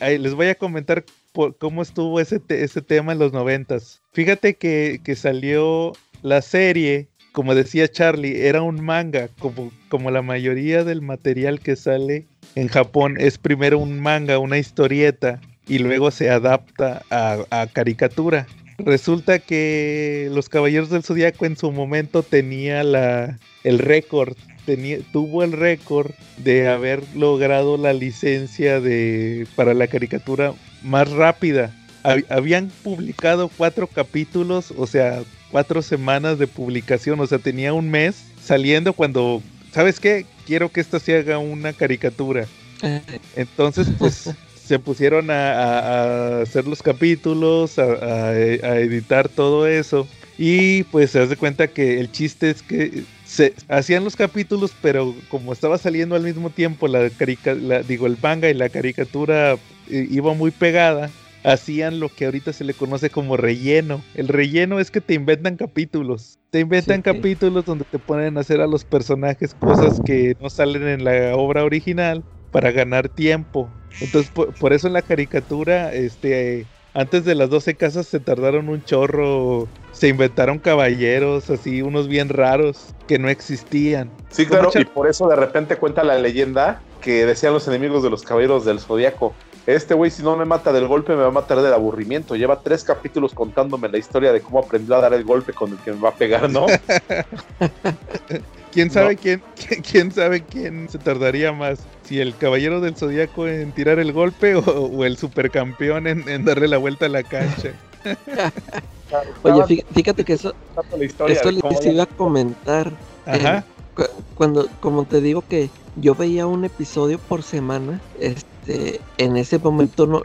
ahí les voy a comentar por cómo estuvo ese, te- ese tema en los noventas. Fíjate que, que salió la serie, como decía Charlie, era un manga, como, como la mayoría del material que sale en Japón es primero un manga, una historieta, y luego se adapta a, a caricatura. Resulta que los Caballeros del Zodiaco en su momento tenía la, el récord, tenía, tuvo el récord de haber logrado la licencia de, para la caricatura más rápida. Hab- habían publicado cuatro capítulos, o sea, cuatro semanas de publicación, o sea, tenía un mes saliendo cuando, ¿sabes qué? Quiero que esta se haga una caricatura. eh, Entonces, pues se pusieron a, a- a hacer los capítulos, a, editar todo eso. Y pues se hace cuenta que el chiste es que se hacían los capítulos, pero como estaba saliendo al mismo tiempo la, carica- la- digo el manga y la caricatura eh, iba muy pegada, hacían lo que ahorita se le conoce como relleno. El relleno es que te inventan capítulos. Te inventan Sí, sí. capítulos donde te ponen a hacer a los personajes cosas que no salen en la obra original para ganar tiempo. Entonces, por, por eso en la caricatura, este, antes de las 12 casas se tardaron un chorro, se inventaron caballeros, así, unos bien raros, que no existían. Sí, claro, y por eso de repente cuenta la leyenda que decían los enemigos de los caballeros del zodiaco. Este güey, si no me mata del golpe, me va a matar del aburrimiento. Lleva tres capítulos contándome la historia de cómo aprendió a dar el golpe con el que me va a pegar, ¿no? ¿Quién No. sabe quién, quién, quién sabe quién se tardaría más? Si el caballero del zodiaco en tirar el golpe o, o el supercampeón en, en darle la vuelta a la cancha. Oye, fí- fíjate que eso, contando la historia esto les iba a comentar. Ajá. Cu- Cuando, como te digo que yo veía un episodio por semana, este, en ese momento no,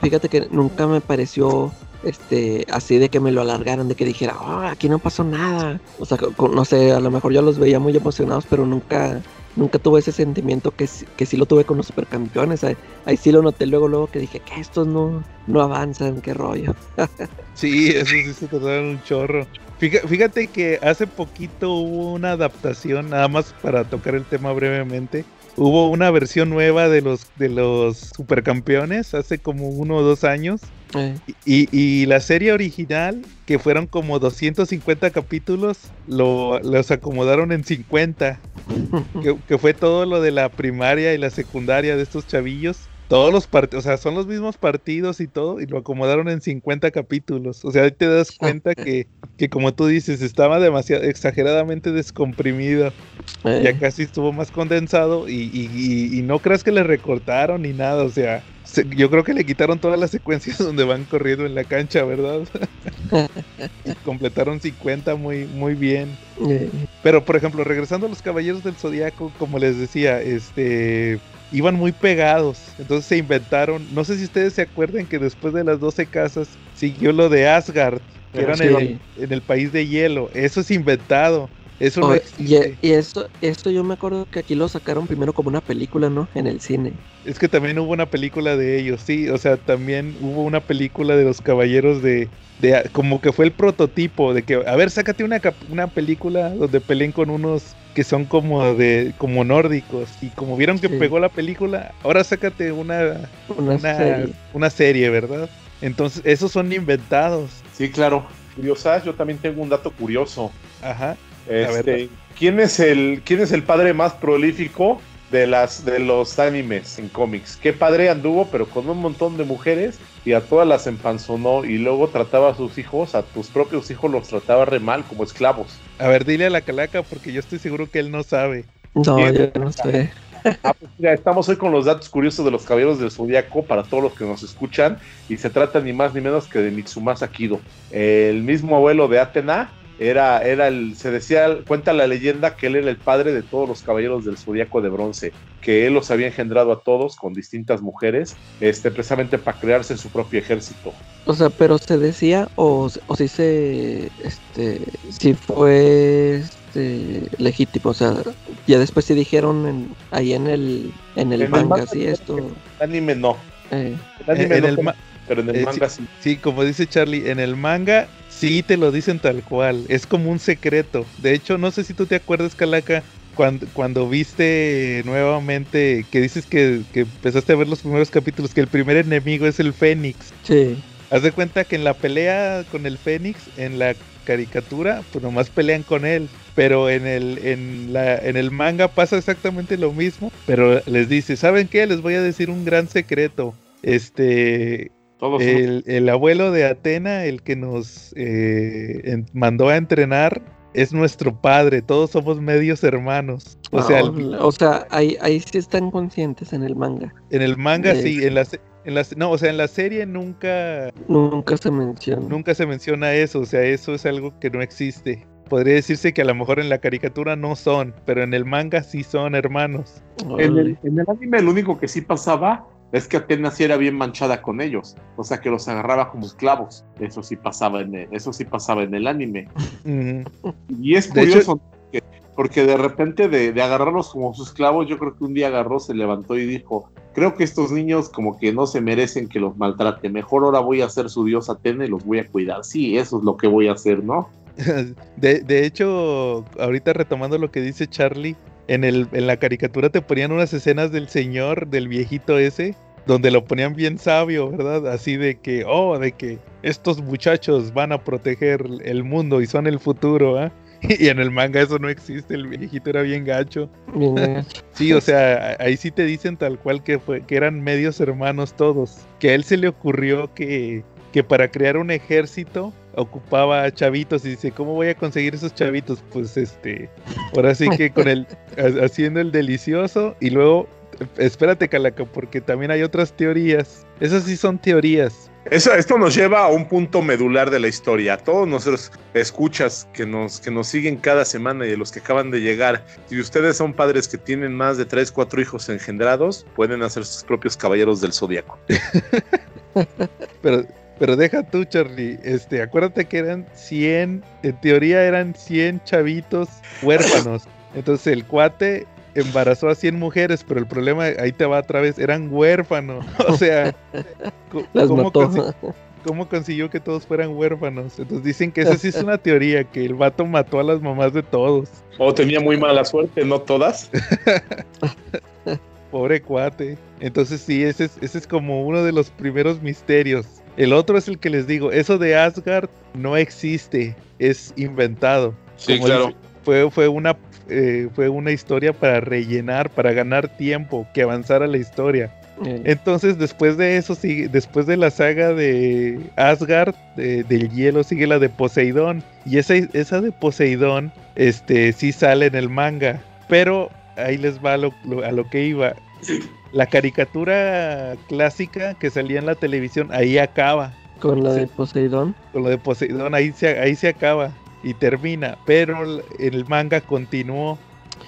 fíjate que nunca me pareció este, así de que me lo alargaran, de que dijera, oh, aquí no pasó nada. O sea, no sé, a lo mejor yo los veía muy emocionados, pero nunca, nunca tuve ese sentimiento que, que sí lo tuve con los supercampeones. Ahí, ahí sí lo noté luego, luego que dije que estos no, no avanzan, qué rollo. sí, eso sí se tardaron un chorro. Fíjate que hace poquito hubo una adaptación, nada más para tocar el tema brevemente. Hubo una versión nueva de los de los supercampeones hace como uno o dos años. Eh. Y, la serie original, que fueron como 250 capítulos, lo, los acomodaron en 50. que, que, fue todo lo de la primaria y la secundaria de estos chavillos todos los partidos, o sea, son los mismos partidos y todo, y lo acomodaron en 50 capítulos. O sea, ahí te das cuenta que, que como tú dices, estaba demasiado, exageradamente descomprimido. Eh. Ya casi estuvo más condensado y, y, no creas que le recortaron ni nada, o sea, yo creo que le quitaron todas las secuencias donde van corriendo en la cancha, ¿verdad? y completaron 50 muy, muy bien. Eh. Pero, por ejemplo, regresando a los Caballeros del Zodiaco, como les decía, este iban muy pegados. Entonces se inventaron, no sé si ustedes se acuerdan que después de las 12 casas siguió lo de Asgard, que era en, el, país de hielo. Eso es inventado. Eso no existe. Y, esto, esto yo me acuerdo que aquí lo sacaron primero como una película, ¿no? En el cine. Es que también hubo una película de ellos, sí. O sea, también hubo una película de los caballeros de, de como que fue el prototipo de que, a ver, sácate una, una película donde peleen con unos que son como de como nórdicos y como vieron que pegó la película, ahora sácate una una, serie. ¿verdad? Entonces, esos son inventados. Sí, claro. Curiosas, yo también tengo un dato curioso. Ajá. Este, ¿quién es el quién es el padre más prolífico de las de los animes en cómics. Qué padre anduvo, pero con un montón de mujeres y a todas las empanzonó y luego trataba a sus hijos, a tus propios hijos los trataba re mal como esclavos. A ver, dile a la calaca porque yo estoy seguro que él no sabe. No, yo no sé. Ah, pues estamos hoy con los datos curiosos de los caballeros del zodiaco para todos los que nos escuchan y se trata ni más ni menos que de Mitsumasa Kido, el mismo abuelo de Atena era, era el, se decía, cuenta la leyenda que él era el padre de todos los caballeros del zodiaco de bronce, que él los había engendrado a todos con distintas mujeres, este, precisamente para crearse su propio ejército. O sea, pero se decía, o, o si se, este, si fue este, legítimo, o sea, ya después se dijeron ahí en el, en el manga, sí, esto. El anime no. Eh. El anime no, pero en el eh, manga sí. Sí, como dice Charlie, en el manga Sí, te lo dicen tal cual. Es como un secreto. De hecho, no sé si tú te acuerdas, Calaca, cuando, cuando viste nuevamente que dices que, empezaste a ver los primeros capítulos, que el primer enemigo es el Fénix. Sí. Haz de cuenta que en la pelea con el Fénix, en la caricatura, pues nomás pelean con él. Pero en el, en la, en el manga pasa exactamente lo mismo. Pero les dice, ¿saben qué? Les voy a decir un gran secreto. Este, el, abuelo de Atena, el que nos eh, mandó a entrenar, es nuestro padre. Todos somos medios hermanos. O sea, ah, o sea ahí, ahí sí están conscientes en el manga. En el manga sí, en la, en la, no, o sea, en la serie nunca... Nunca se menciona. Nunca se menciona eso, o sea, eso es algo que no existe. Podría decirse que a lo mejor en la caricatura no son, pero en el manga sí son hermanos. En el, en el anime lo único que sí pasaba es que Atenas sí era bien manchada con ellos, o sea que los agarraba como esclavos. Eso sí pasaba en el, eso sí pasaba en el anime. Y es curioso porque de repente de, agarrarlos como sus esclavos, yo creo que un día agarró, se levantó y dijo, creo que estos niños como que no se merecen que los maltrate, mejor ahora voy a ser su dios Atena y los voy a cuidar. Sí, eso es lo que voy a hacer, ¿no? De, de hecho, ahorita retomando lo que dice Charlie, en, el, en la caricatura te ponían unas escenas del señor, del viejito ese, donde lo ponían bien sabio, ¿verdad? Así de que, oh, de que estos muchachos van a proteger el mundo y son el futuro, ¿ah? Y en el manga eso no existe, el viejito era bien gacho. sí, o sea, ahí sí te dicen tal cual que fue, que eran medios hermanos todos. Que a él se le ocurrió que, que para crear un ejército ocupaba chavitos y dice, ¿cómo voy a conseguir esos chavitos? Pues este, ahora sí que con el, haciendo el delicioso y luego, espérate Calaca, porque también hay otras teorías. Esas sí son teorías. Eso, esto nos lleva a un punto medular de la historia. A todos nuestros escuchas que nos, que nos siguen cada semana y de los que acaban de llegar, si ustedes son padres que tienen más de 3, 4 hijos engendrados, pueden hacer sus propios caballeros del zodiaco. Pero Pero deja tú, Charlie. Este, acuérdate que eran 100, en teoría eran 100 chavitos huérfanos. Entonces el cuate embarazó a 100 mujeres, pero el problema ahí te va otra vez, eran huérfanos. O sea, Las mató. ¿cómo consiguió que todos fueran huérfanos? Entonces dicen que esa sí es una teoría, que el vato mató a las mamás de todos. O tenía muy mala suerte, no todas. Pobre cuate. Entonces sí, ese es, ese es como uno de los primeros misterios. El otro es el que les digo, eso de Asgard no existe, es inventado. Sí, Como claro. dice, fue, fue, una, eh, fue una historia para rellenar, para ganar tiempo, que avanzara la historia. Eh, Entonces, después de eso, sigue, después de la saga de Asgard, de- del hielo, sigue la de Poseidón. Y esa, esa de Poseidón, este, sí sale en el manga. Pero ahí les va lo- lo- a lo que iba. La caricatura clásica que salía en la televisión, ahí acaba. con la de. Poseidón. Con lo de Poseidón, ahí se, ahí se acaba y termina. Pero el, manga continuó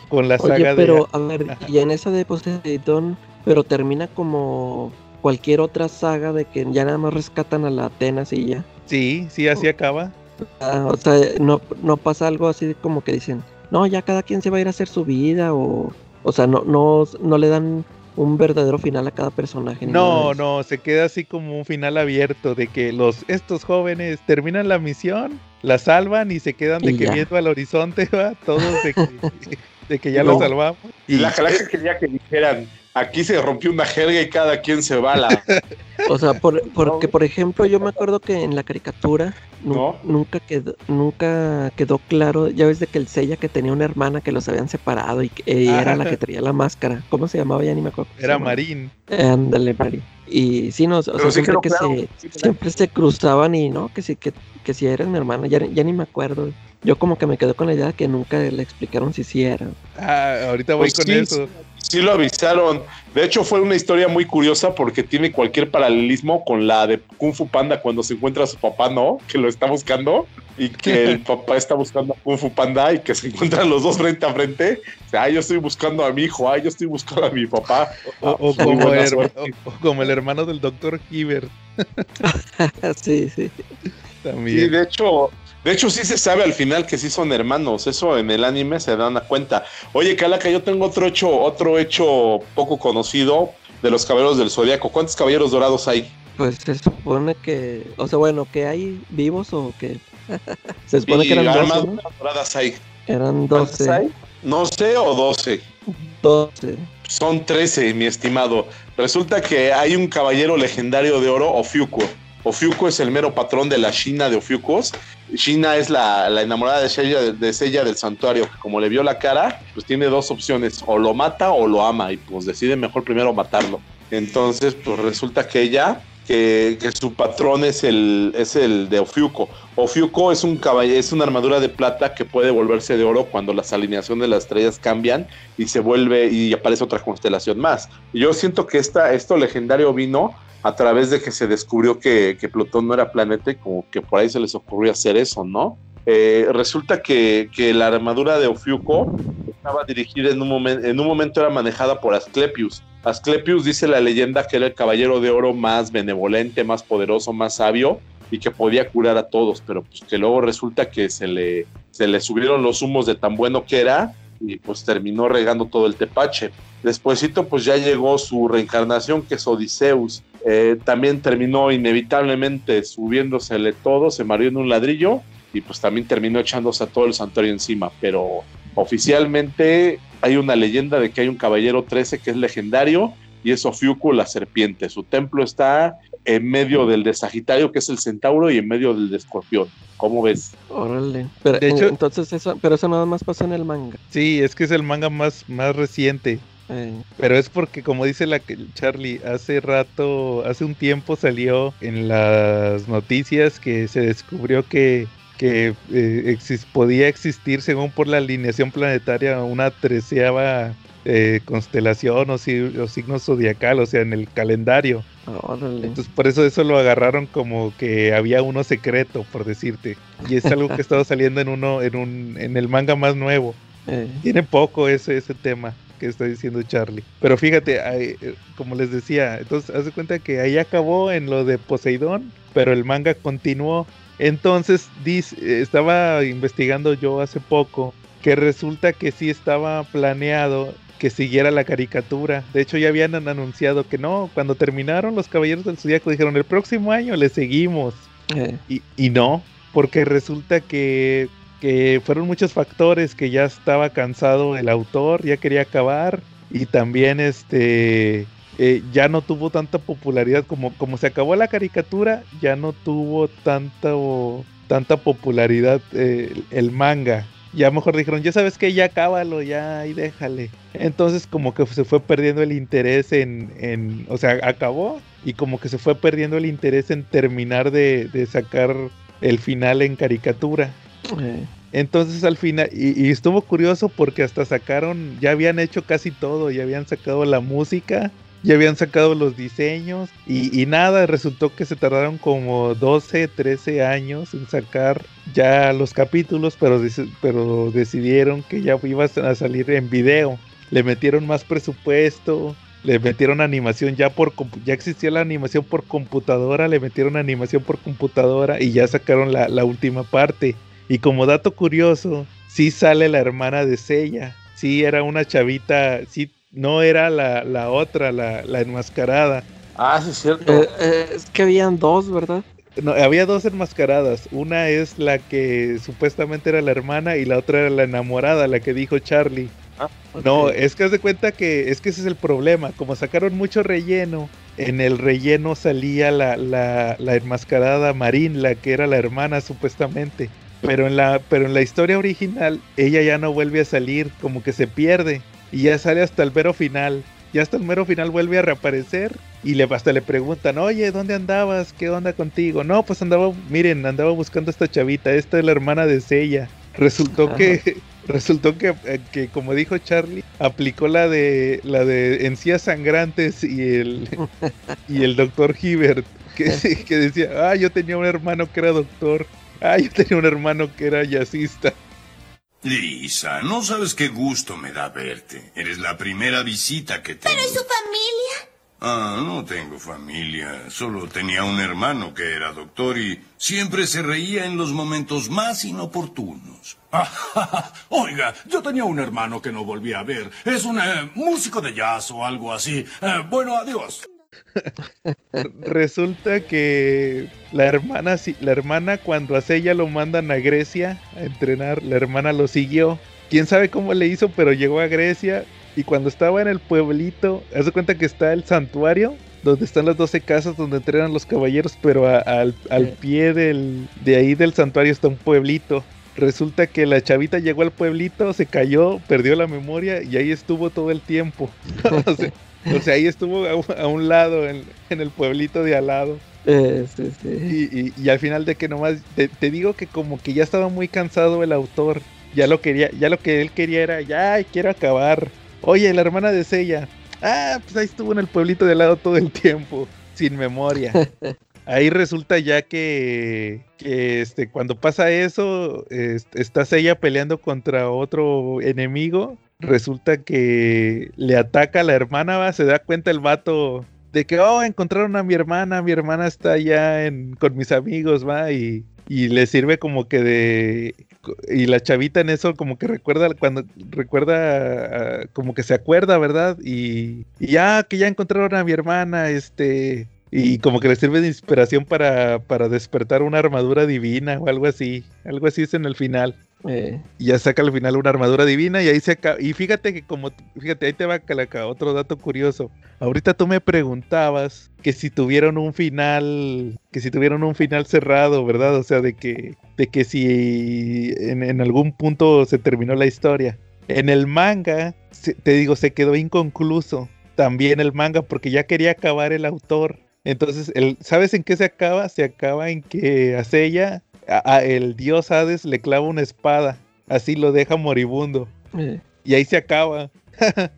con la Oye, saga pero de. a ver, y en esa de Poseidón, pero termina como cualquier otra saga de que ya nada más rescatan a la Atenas y ya. Sí, sí, así acaba. Ah, o sea, no, no pasa algo así como que dicen, no, ya cada quien se va a ir a hacer su vida o, o sea, no, no, no le dan un verdadero final a cada personaje. No, no, se queda así como un final abierto de que los estos jóvenes terminan la misión, la salvan y se quedan de Y que ya. viendo al horizonte, va, todos de que, de que ya No. lo salvamos. Y la calaca quería que dijeran, aquí se rompió una jerga y cada quien se va a la... O sea, por- porque por ejemplo yo me acuerdo que en la caricatura nu- No. nunca quedó, nunca quedó claro, ya ves de que el Seiya que tenía una hermana que los habían separado y que ella era la que traía la máscara. ¿Cómo se llamaba? Ya ni me acuerdo. Era. Marín. Ándale, Mari. Y sí, no, o sea, sí siempre que claro, se, sí, siempre se cruzaban y no, que sí, que, que si eres mi hermana, ya, ya ni me acuerdo. Yo como que me quedé con la idea de que nunca le explicaron si sí era. Ah, ahorita voy Pues con sí, eso. Sí lo avisaron. De hecho, fue una historia muy curiosa porque tiene cualquier paralelismo con la de Kung Fu Panda cuando se encuentra a su papá, ¿no? Que lo está buscando y que el papá está buscando a Kung Fu Panda y que se encuentran los dos frente a frente. O sea, ay, yo estoy buscando a mi hijo, ay, yo estoy buscando a mi papá. O, o Muy como el, o- o como el hermano del doctor Hibbert sí, sí. Sí, también. de hecho, de hecho sí se sabe al final que sí son hermanos. Eso en el anime se dan a cuenta. Oye, Calaca, yo tengo otro hecho, otro hecho poco conocido de los caballeros del zodiaco. ¿Cuántos caballeros dorados hay? Pues se supone que, o sea, bueno, que hay vivos o que... se supone Y que eran 12, armaduras ¿no? doradas hay. Eran ¿Cuántas 12. hay? No sé o 12. 12. Son 13, mi estimado. Resulta que hay un caballero legendario de oro, Ofiuco. Ofiuco es el mero patrón de la China de Ofiucos. China es la, enamorada de Sella, de del santuario, como le vio la cara, pues tiene dos opciones, o lo mata o lo ama, y pues decide mejor primero matarlo. Entonces, pues resulta que ella, que, su patrón es el, es el de Ofiuco. Ofiuco es un caballero, es una armadura de plata que puede volverse de oro cuando las alineaciones de las estrellas cambian y se vuelve y aparece otra constelación más. Yo siento que esta, esto legendario vino a través de que se descubrió que, que Plutón no era planeta y como que por ahí se les ocurrió hacer eso, ¿no? Eh, resulta que, que la armadura de Ofiuco estaba dirigida en un, momento, en un momento era manejada por Asclepius. Asclepius dice la leyenda que era el caballero de oro más benevolente, más poderoso, más sabio y que podía curar a todos, pero pues que luego resulta que se le, se le subieron los humos de tan bueno que era y pues terminó regando todo el tepache. Despuésito pues ya llegó su reencarnación que es Odiseus. Eh, también terminó inevitablemente subiéndosele todo, se mareó en un ladrillo y pues también terminó echándose a todo el santuario encima, pero oficialmente hay una leyenda de que hay un caballero 13 que es legendario y es Ofiuco la serpiente. Su templo está en medio del de Sagitario, que es el centauro, y en medio del de Escorpión. ¿Cómo ves? Órale. Pero, De hecho- entonces eso, pero eso nada más pasó en el manga. Sí, es que es el manga más, más reciente. Eh, Pero es porque, como dice la que- Charlie, hace rato, hace un tiempo salió en las noticias que se descubrió que, que eh, podía existir, según por la alineación planetaria, una treceava eh, constelación o, si- o signo zodiacal, o sea, en el calendario. Entonces, por eso eso lo agarraron como que había uno secreto, por decirte. Y es algo que ha estado saliendo en uno, en un, en el manga más nuevo. Eh, Tiene poco ese, ese tema. que está diciendo Charlie. Pero fíjate, eh, como les decía, entonces haz de cuenta que ahí acabó en lo de Poseidón, pero el manga continuó. Entonces dice, estaba investigando yo hace poco que resulta que sí estaba planeado que siguiera la caricatura. De hecho, ya habían anunciado que no, cuando terminaron los Caballeros del Zodíaco dijeron el próximo año le seguimos. Eh. Y, y, no, porque resulta que, que, fueron muchos factores que ya estaba cansado el autor, ya quería acabar y también este eh, ya no tuvo tanta popularidad como, como se acabó la caricatura, ya no tuvo tanta, tanta popularidad eh, el manga ya mejor dijeron, ya sabes que ya cábalo, ya y déjale. Entonces como que se fue perdiendo el interés en, en, o sea, acabó y como que se fue perdiendo el interés en terminar de, de sacar el final en caricatura. Eh. Entonces al final, y, y, estuvo curioso porque hasta sacaron, ya habían hecho casi todo, ya habían sacado la música, ya habían sacado los diseños y, nada, resultó que se tardaron como 12, 13 años en sacar ya los capítulos, pero, pero decidieron que ya iba a salir en video. Le metieron más presupuesto, le metieron animación ya por ya existía la animación por computadora, le metieron animación por computadora y ya sacaron la, la última parte. Y como dato curioso, sí sale la hermana de Sella. Sí, era una chavita, sí no era la, la otra, la, la, enmascarada. Ah, sí, es cierto. Eh, eh, es que habían dos, ¿verdad? No, había dos enmascaradas. Una es la que supuestamente era la hermana y la otra era la enamorada, la que dijo Charlie. Ah, no, es que haz de cuenta que es que ese es el problema. Como sacaron mucho relleno, en el relleno salía la, la, la enmascarada Marín, la que era la hermana supuestamente. Pero en la, pero en la historia original, ella ya no vuelve a salir, como que se pierde y ya sale hasta el mero final. Y hasta el mero final vuelve a reaparecer y le, hasta le preguntan, oye, ¿dónde andabas? ¿Qué onda contigo? No, pues andaba, miren, andaba buscando a esta chavita, esta es la hermana de Sella. Resultó que, resultó que, eh, que, como dijo Charlie, aplicó la de la de encías sangrantes y el y el doctor Hibbert, que, que decía, ah, yo tenía un hermano que era doctor, ah, yo tenía un hermano que era jazzista. Lisa, no sabes qué gusto me da verte. Eres la primera visita que tengo. ¿Pero y su familia? Ah, no tengo familia. Solo tenía un hermano que era doctor y siempre se reía en los momentos más inoportunos. Oiga, yo tenía un hermano que no volví a ver. Es un eh, músico de jazz o algo así. Eh, bueno, adiós. Resulta que la hermana, la hermana cuando a ella lo mandan a Grecia a entrenar, la hermana lo siguió. Quién sabe cómo le hizo, pero llegó a Grecia y cuando estaba en el pueblito, hace cuenta que está el santuario donde están las 12 casas donde entrenan los caballeros, pero al, pie del, de ahí del santuario está un pueblito. Resulta que la chavita llegó al pueblito, se cayó, perdió la memoria y ahí estuvo todo el tiempo. O sea, ahí estuvo a, un lado, en, el pueblito de al lado. Eh, sí, sí. Y, al final de que nomás, te, digo que como que ya estaba muy cansado el autor. Ya lo quería, ya lo que él quería era, ya quiero acabar. Oye, la hermana de Sella. Ah, pues ahí estuvo en el pueblito de al lado todo el tiempo, sin memoria. ahí resulta ya que, que este, cuando pasa eso, está Sella peleando contra otro enemigo resulta que le ataca a la hermana, va, se da cuenta el vato de que, oh, encontraron a mi hermana, mi hermana está allá en, con mis amigos, va, y, y le sirve como que de... Y la chavita en eso como que recuerda, cuando recuerda, como que se acuerda, ¿verdad? Y, y ya que ya encontraron a mi hermana, este... Y como que le sirve de inspiración para, para despertar una armadura divina o algo así. Algo así es en el final. Eh. Y ya saca al final una armadura divina y ahí se acaba. Y fíjate que como, fíjate, ahí te va Calaca, otro dato curioso. Ahorita tú me preguntabas que si tuvieron un final, que si tuvieron un final cerrado, ¿verdad? O sea, de que, de que si en, algún punto se terminó la historia. En el manga, te digo, se quedó inconcluso también el manga porque ya quería acabar el autor. Entonces, el, ¿sabes en qué se acaba? Se acaba en que Asella a, el dios Hades le clava una espada, así lo deja moribundo. Eh. Y ahí se acaba.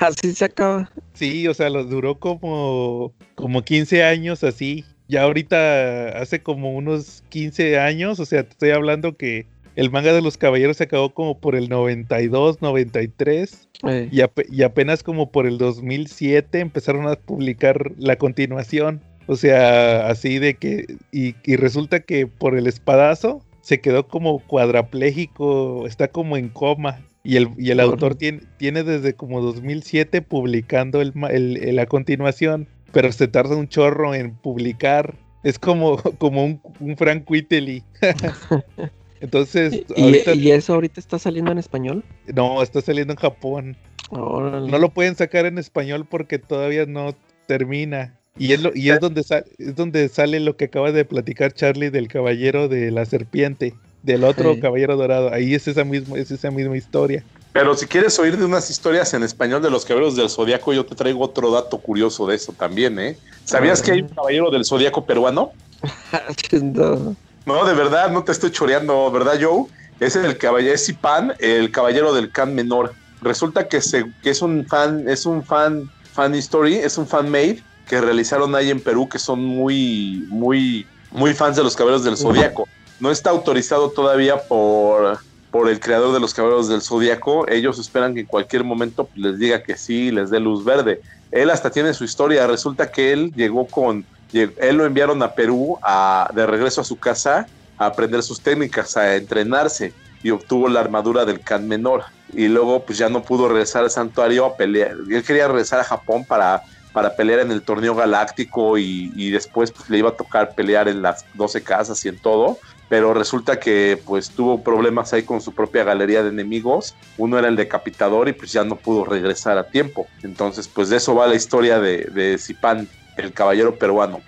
así se acaba. Sí, o sea, lo duró como, como 15 años así. Ya ahorita hace como unos 15 años, o sea, te estoy hablando que el manga de los caballeros se acabó como por el 92, 93 Eh, y, ape- y apenas como por el 2007 empezaron a publicar la continuación. O sea, así de que... Y, y resulta que por el espadazo se quedó como cuadrapléjico, está como en coma. Y el, y el autor tiene, tiene desde como 2007 publicando el, el- el- la continuación, pero se tarda un chorro en publicar. Es como, como un, un Frank Whiteley. Entonces, ¿Y, ahorita y eso ahorita está saliendo en español? no, está saliendo en Japón. Órale. No lo pueden sacar en español porque todavía no termina. Y es, lo, y es, donde, es donde sale lo que acaba de platicar Charlie del caballero de la serpiente, del otro Sí. caballero dorado. Ahí es esa, misma, es esa misma historia. Pero si quieres oír de unas historias en español de los caballeros del zodiaco, yo te traigo otro dato curioso de eso también, ¿eh? ¿Sabías que hay un caballero del zodiaco peruano? No. No, de verdad, no te estoy choreando, ¿verdad, Joe? Es el caballero es Ipan, el caballero del Can menor. Resulta que, se, que es un fan, es un fan, fan history, es un fan made que realizaron ahí en Perú que son muy, muy, muy fans de los caballeros del zodiaco. No está autorizado todavía por, por el creador de los caballeros del zodiaco. Ellos esperan que en cualquier momento les diga que sí, les dé luz verde. Él hasta tiene su historia. Resulta que él llegó con Él lo enviaron a Perú a, de regreso a su casa a aprender sus técnicas, a entrenarse y obtuvo la armadura del Can menor. Y luego pues ya no pudo regresar al santuario a pelear. Él quería regresar a Japón para, para pelear en el torneo galáctico y, y después pues, le iba a tocar pelear en las 12 casas y en todo. Pero resulta que pues tuvo problemas ahí con su propia galería de enemigos. Uno era el decapitador y pues ya no pudo regresar a tiempo. Entonces pues de eso va la historia de, de Zipán, el caballero peruano.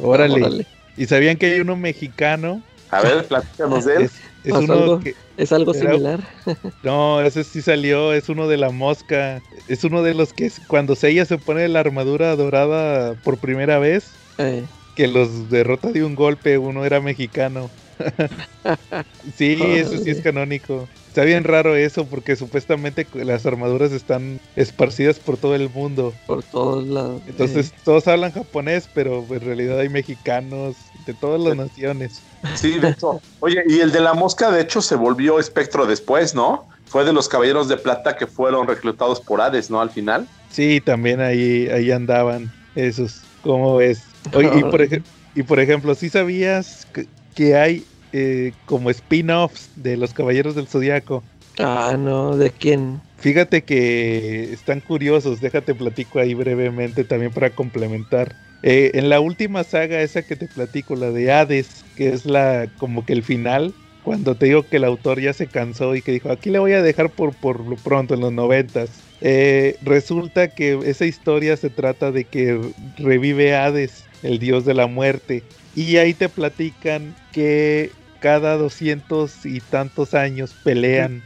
Órale. ¿Y sabían que hay uno mexicano? A ver, platícanos de él. Es, es ¿Pasó uno algo? que, ¿Es algo Era- similar? No, ese sí salió, es uno de la mosca. Es uno de los que cuando Seiya se pone la armadura dorada por primera vez, Eh, que los derrota de un golpe, uno era mexicano. sí, eso sí es canónico. Está bien raro eso porque supuestamente las armaduras están esparcidas por todo el mundo. por todos lados. Entonces todos hablan japonés, pero en realidad hay mexicanos de todas las naciones. Sí, de hecho. Oye, y el de la mosca, de hecho, se volvió espectro después, ¿no? Fue de los caballeros de plata que fueron reclutados por Hades, ¿no? Al final. Sí, también ahí, ahí andaban esos. ¿Cómo ves? Oye, y, por ej- y por ejemplo, ¿sí sabías que, que hay eh, como spin-offs de los Caballeros del Zodiaco? Ah, no, ¿de quién? Fíjate que están curiosos, déjate platico ahí brevemente también para complementar. Eh, en la última saga, esa que te platico, la de Hades, que es la como que el final, cuando te digo que el autor ya se cansó y que dijo, aquí le voy a dejar por, por lo pronto, en los noventas. Eh, resulta que esa historia se trata de que revive Hades, el dios de la muerte. Y ahí te platican que cada 200 y tantos años pelean,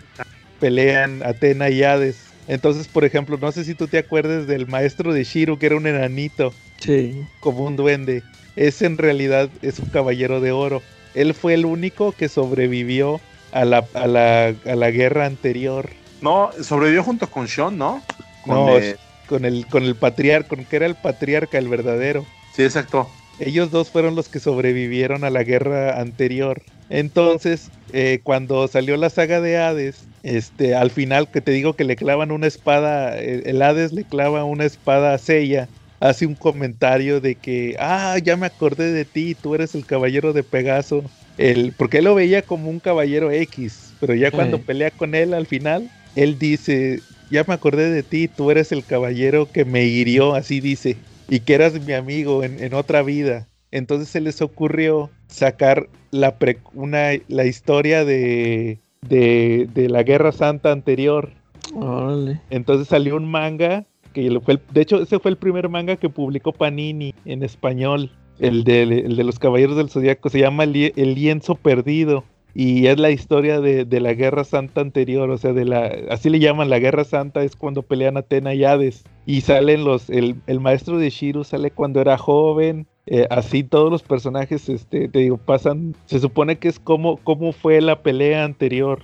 pelean Atena y Hades. Entonces, por ejemplo, no sé si tú te acuerdas del maestro de Shiro, que era un enanito, Sí. como un duende. Ese en realidad es un caballero de oro. Él fue el único que sobrevivió a la, a la, a la guerra anterior. No, sobrevivió junto con Sean, ¿no? Con, No, eh, con el, con el patriarca, con que era el patriarca, el verdadero. Sí, exacto. Ellos dos fueron los que sobrevivieron a la guerra anterior. Entonces, eh, cuando salió la saga de Hades, este, al final que te digo que le clavan una espada, el, Hades le clava una espada a Seiya, hace un comentario de que, ah, ya me acordé de ti, tú eres el caballero de Pegaso. El, porque él lo veía como un caballero X, pero ya cuando Sí. pelea con él al final, él dice, ya me acordé de ti, tú eres el caballero que me hirió, así dice, y que eras mi amigo en, en otra vida. Entonces se les ocurrió sacar la, pre- una, la historia de, de, de la Guerra Santa anterior. Órale. Entonces salió un manga, que fue el- de hecho ese fue el primer manga que publicó Panini en español, el de, el de los Caballeros del Zodiaco, se llama El Lienzo Perdido. Y es la historia de, de la Guerra Santa anterior, o sea, de la, así le llaman la Guerra Santa, es cuando pelean Atena y Hades. Y salen los, el, el maestro de Shiru sale cuando era joven, eh, así todos los personajes, este, te digo, pasan, se supone que es como, cómo fue la pelea anterior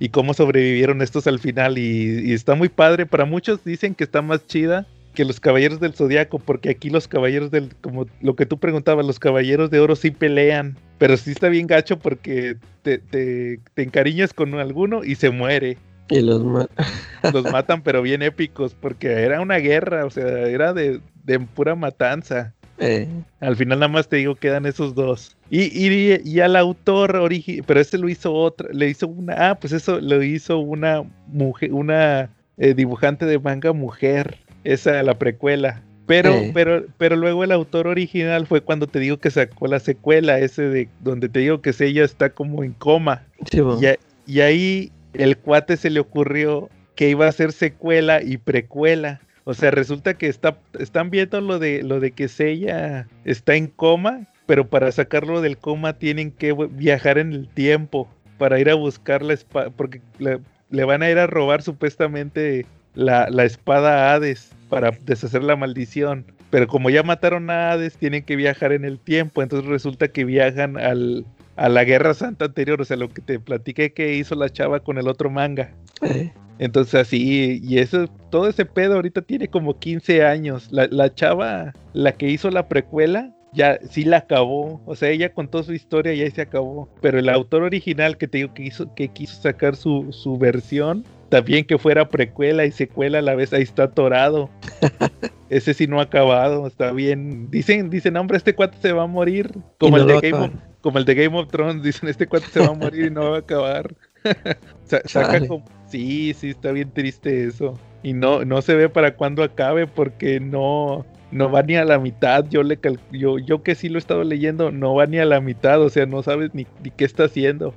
y cómo sobrevivieron estos al final y, y está muy padre. Para muchos dicen que está más chida que los caballeros del zodiaco, porque aquí los caballeros del, como lo que tú preguntabas, los caballeros de oro sí pelean, pero sí está bien gacho porque te, te, te encariñas con alguno y se muere. Y los, los matan, pero bien épicos, porque era una guerra, o sea, era de, de pura matanza. Eh, Al final nada más te digo quedan esos dos. Y, y, y al autor original, pero este lo hizo otra, le hizo una, ah, pues eso lo hizo una mujer, una eh, dibujante de manga mujer, esa la precuela. Pero, Eh. pero, pero luego el autor original fue cuando te digo que sacó la secuela, ese de donde te digo que ella está como en coma. sí. Y, a- y ahí el cuate se le ocurrió que iba a ser secuela y precuela. O sea, resulta que está, están viendo lo de lo de que Seiya está en coma, pero para sacarlo del coma tienen que vi- viajar en el tiempo para ir a buscar la espada, porque le, le van a ir a robar supuestamente la, la espada a Hades para deshacer la maldición. Pero como ya mataron a Hades, tienen que viajar en el tiempo. Entonces resulta que viajan al, a la Guerra Santa anterior, o sea, lo que te platiqué que hizo la chava con el otro manga. Eh, Entonces así, y eso, todo ese pedo ahorita tiene como 15 años. La, la chava, la que hizo la precuela, ya sí la acabó. O sea, ella contó su historia y ahí se acabó. Pero el autor original que te digo que hizo, que quiso sacar su, su versión, también que fuera precuela y secuela a la vez, ahí está atorado. Ese sí no ha acabado, está bien. Dicen, dicen, hombre, este cuate se va a morir. Como el de Game of. Como el de Game of Thrones, dicen, este cuate se va a morir y no va a acabar. Sa- saca como- Sí, sí, está bien triste eso. Y no, no se ve para cuándo acabe porque no, no va ni a la mitad. Yo le cal- yo, yo que sí lo he estado leyendo, no va ni a la mitad, o sea, no sabes ni, ni qué está haciendo.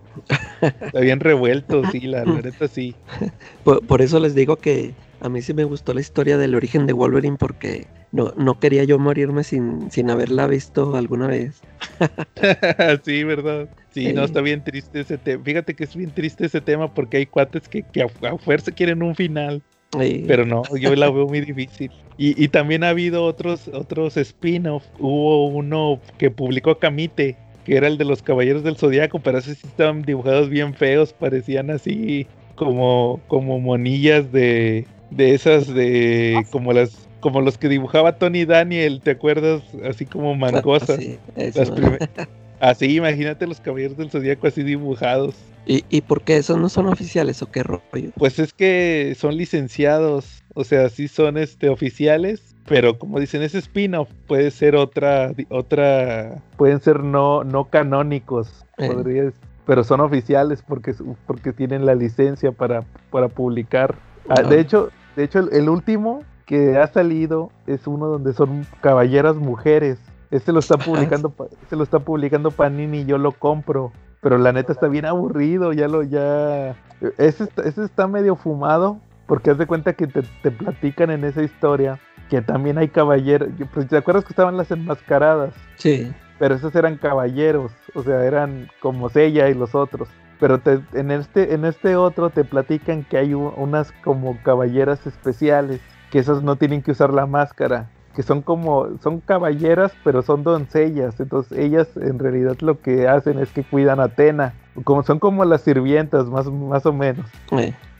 Está bien revuelto, sí, la, la neta sí. Por, por eso les digo que a mí sí me gustó la historia del origen de Wolverine porque no, no quería yo morirme sin, sin haberla visto alguna vez. sí, ¿verdad? Sí, no, está bien triste ese tema. Fíjate que es bien triste ese tema porque hay cuates que, que a, a fuerza quieren un final. Pero no, yo la veo muy difícil. Y, y también ha habido otros, otros spin-off. Hubo uno que publicó Kamite, que era el de los Caballeros del Zodiaco, pero esos sí estaban dibujados bien feos, parecían así como, como monillas de, de esas de como las como los que dibujaba Tony Daniel, ¿te acuerdas? Así como mangosas. Sí, Así, imagínate los Caballeros del Zodiaco así dibujados. ¿Y, ¿Y por qué esos no son oficiales o qué rollo? Pues es que son licenciados, o sea, sí son este oficiales, pero como dicen, ese spin-off puede ser otra, otra, pueden ser no, no canónicos, Eh. podrías- pero son oficiales porque, porque tienen la licencia para, para publicar. Ah, Ah. de hecho, de hecho el, el último que ha salido es uno donde son caballeras mujeres. Este lo está publicando, este lo está publicando Panini yo lo compro. Pero la neta está bien aburrido, ya lo, ya. Ese está, ese está medio fumado, porque haz de cuenta que te, te platican en esa historia que también hay caballeros. Pues, ¿Te acuerdas que estaban las enmascaradas? Sí. Pero esos eran caballeros, o sea, eran como Sella y los otros. Pero te- en, este, en este otro te platican que hay unas como caballeras especiales, que esas no tienen que usar la máscara, que son como, son caballeras, pero son doncellas. Entonces ellas en realidad lo que hacen es que cuidan a Atena, como son como las sirvientas más, más o menos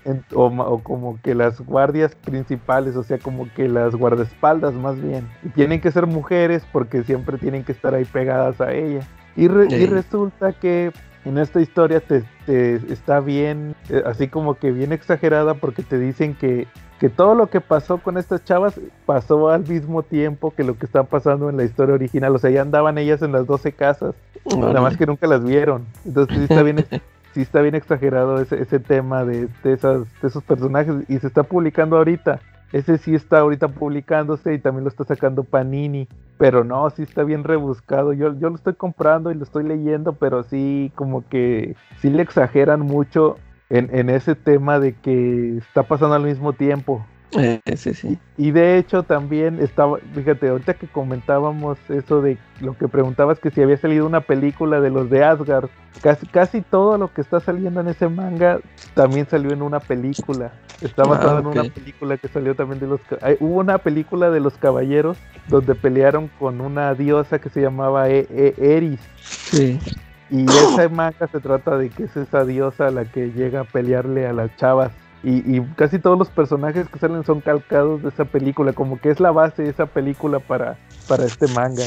en- o, como que las guardias principales, o sea, como que las guardaespaldas más bien. Y tienen que ser mujeres porque siempre tienen que estar ahí pegadas a ella. Y, re- y Ey. resulta que en esta historia te, te está bien, eh, así como que bien exagerada porque te dicen que, que todo lo que pasó con estas chavas pasó al mismo tiempo que lo que está pasando en la historia original. O sea, ya andaban ellas en las 12 casas. Nada más que nunca las vieron. Entonces sí está bien, sí está bien exagerado ese, ese tema de, de esas, de esos personajes y se está publicando ahorita. Ese sí está ahorita publicándose y también lo está sacando Panini. Pero no, sí está bien rebuscado. Yo, yo lo estoy comprando y lo estoy leyendo, pero sí como que sí le exageran mucho en, en ese tema de que está pasando al mismo tiempo. Eh, sí, sí. Y de hecho también estaba, fíjate, ahorita que comentábamos eso de lo que preguntabas que si había salido una película de los de Asgard, casi, casi todo lo que está saliendo en ese manga también salió en una película. Está Ah, basado en ok. una película que salió también de los... hay- hubo una película de los caballeros donde pelearon con una diosa que se llamaba E- E- Eris. Sí. Y esa manga se trata de que es esa diosa la que llega a pelearle a las chavas. Y, y, casi todos los personajes que salen son calcados de esa película, como que es la base de esa película para, para este manga.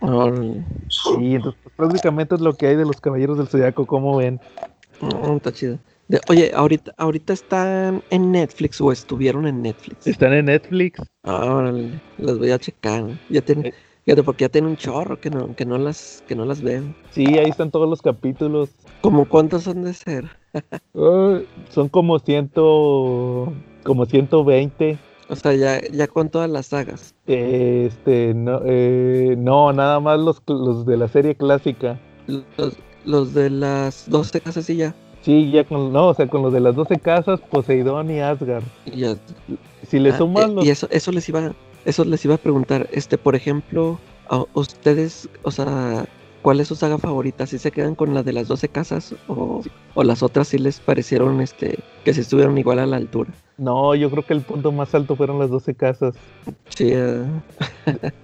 Y entonces pues, prácticamente es lo que hay de los Caballeros del Zodiaco, ¿cómo ven? Oh, está chido. oye, ahorita, ahorita están en Netflix o estuvieron en Netflix. Están en Netflix. Órale, las voy a checar. Ya tienen, eh. Fíjate, porque ya tienen un chorro que no, que no las, que no las veo. Sí, ahí están todos los capítulos. ¿Cómo cuántos son de ser? son como ciento, como 120. O sea, ya, ya con todas las sagas. Este, no, eh, no, nada más los, los de la serie clásica. Los, los de las 12 casas y ya. Sí, ya con, no, o sea, con los de las 12 casas, Poseidón y Asgard. Y ya. Si le ah, suman eh, los... Y eso, eso les iba, eso les iba a preguntar, este, por ejemplo, a ustedes, o sea, ¿cuál es su saga favorita? ¿Si se quedan con la de las 12 casas o, o las otras sí les parecieron, este, que se estuvieron igual a la altura? No, yo creo que el punto más alto fueron las 12 casas. Sí. Eh.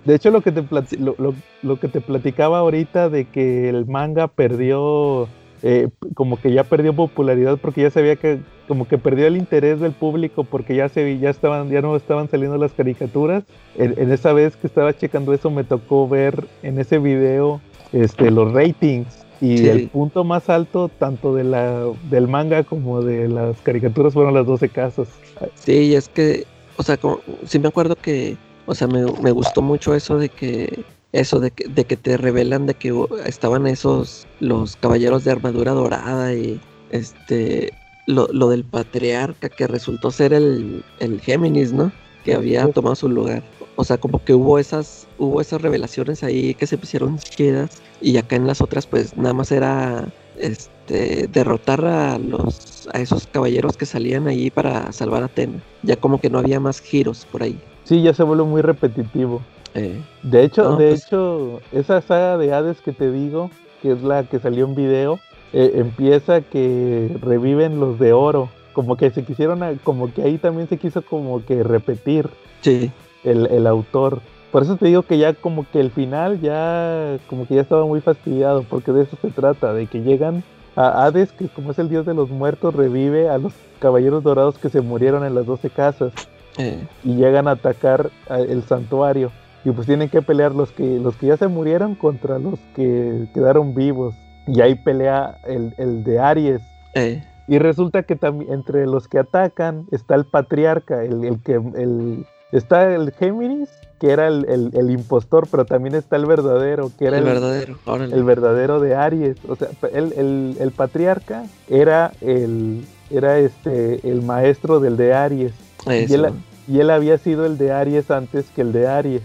De hecho, lo que, te lo, que te platicaba ahorita de que el manga perdió, eh, como que ya perdió popularidad porque ya sabía que, como que perdió el interés del público porque ya se ya estaban, ya no estaban saliendo las caricaturas. En, esa vez que estaba checando eso me tocó ver en ese video este, los ratings y el punto más alto, tanto de la, del manga como de las caricaturas, fueron las 12 casas. Sí, es que, o sea, como, sí me acuerdo que, o sea, me, me gustó mucho eso de que, eso de que, de que te revelan de que estaban esos, los caballeros de armadura dorada y, este, lo, lo del patriarca que resultó ser el, el Géminis, ¿no? Que había tomado su lugar. O sea, como que hubo esas, hubo esas revelaciones ahí que se pusieron chidas. Y acá en las otras, pues nada más era este derrotar a los a esos caballeros que salían ahí para salvar a Atena. Ya como que no había más giros por ahí. Sí, ya se vuelve muy repetitivo. Eh, de hecho, de pues hecho, esa saga de Hades que te digo, que es la que salió en video, eh, empieza que reviven los de oro. Como que se quisieron, como que ahí también se quiso como que repetir. Sí el, autor. Por eso te digo que ya como que el final ya como que ya estaba muy fastidiado, porque de eso se trata, de que llegan a Hades, que como es el dios de los muertos, revive a los caballeros dorados que se murieron en las doce casas. Eh. Y llegan a atacar el santuario. Y pues tienen que pelear los que, los que ya se murieron contra los que quedaron vivos. Y ahí pelea el, el de Aries. Eh. Y resulta que también entre los que atacan está el patriarca, el, el que el, Está el Géminis, que era el, impostor, pero también está el verdadero, que era el, verdadero, el verdadero de Aries. O sea, el, patriarca era el era este el maestro del de Aries. Y él, y él, había sido el de Aries antes que el de Aries.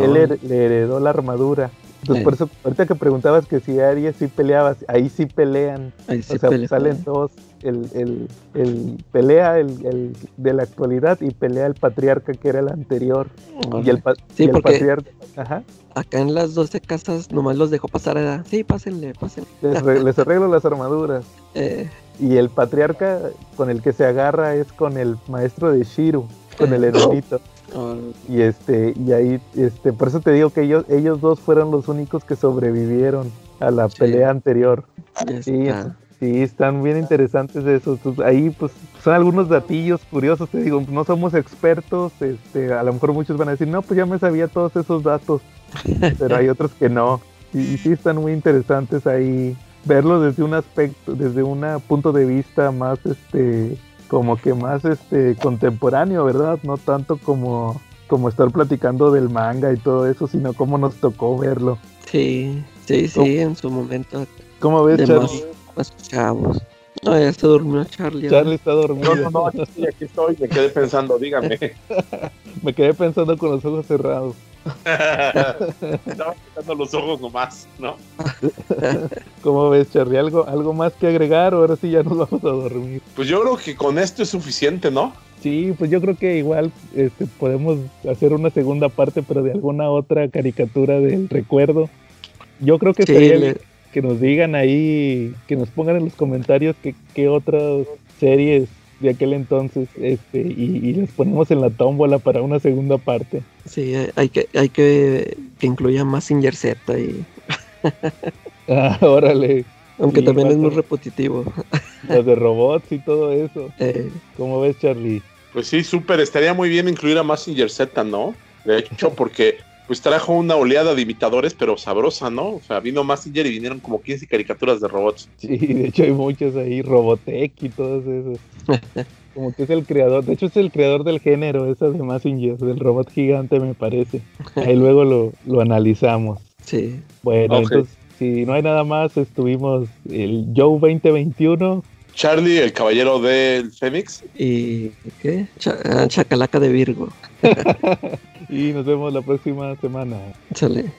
Él le heredó la armadura. Entonces, por eso, ahorita que preguntabas que si Aries sí peleaba, ahí sí pelean. Ahí sí o sea, salen todos. El, el, el pelea el, de la actualidad y pelea el patriarca que era el anterior. Y el, sí, porque patriarca. Ajá. Acá en las 12 casas nomás los dejó pasar. A... Sí, pásenle, pásenle. Les, arreglo las armaduras. Eh. Y el patriarca con el que se agarra es con el maestro de Shiru, con el hermanito. Y este, y ahí, este, por eso te digo que ellos, ellos dos fueron los únicos que sobrevivieron a la pelea anterior. Sí, sí, están bien interesantes esos. ahí pues son algunos datillos curiosos, te digo, no somos expertos, este, a lo mejor muchos van a decir, no, pues ya me sabía todos esos datos, pero hay otros que no. Y, y sí están muy interesantes ahí verlo desde un aspecto, desde un punto de vista más este como que más este contemporáneo, ¿verdad? No tanto como, como estar platicando del manga y todo eso, sino como nos tocó verlo. Sí, sí, sí, en su momento. ¿Cómo ves, Charlie? Más, chavos. No, ya se durmió Charlie. Charlie está dormido. No, no, no, aquí estoy, aquí estoy, me quedé pensando, dígame. me quedé pensando con los ojos cerrados. Estaba quitando los ojos nomás, ¿no? ¿Cómo ves, Charlie? ¿Algo, ¿Algo más que agregar o ahora sí ya nos vamos a dormir? Pues yo creo que con esto es suficiente, ¿no? Sí, pues yo creo que igual este, podemos hacer una segunda parte, pero de alguna otra caricatura del recuerdo. Yo creo que sería que nos digan ahí, que nos pongan en los comentarios qué, qué otras series de aquel entonces este y, les ponemos en la tómbola para una segunda parte. Sí, hay que hay que, que incluya más Singer Z y ah, órale. Aunque Sí, también es muy repetitivo. Los de robots y todo eso. Eh, ¿Cómo ves, Charlie? Pues sí, súper. Estaría muy bien incluir a Massinger Z, ¿no? De hecho, porque pues trajo una oleada de imitadores, pero sabrosa, ¿no? O sea, vino Massinger y vinieron como 15 caricaturas de robots. Sí, de hecho hay muchos ahí, Robotech y todos esos. Como que es el creador, de hecho es el creador del género, esa de Massinger, del robot gigante me parece. Ahí luego lo, lo analizamos. sí. Bueno, entonces, si no hay nada más, estuvimos el Joe 2021. Charlie, el caballero del Fénix. ¿Y qué? Ah, chacalaca de Virgo. Y nos vemos la próxima semana. Sale.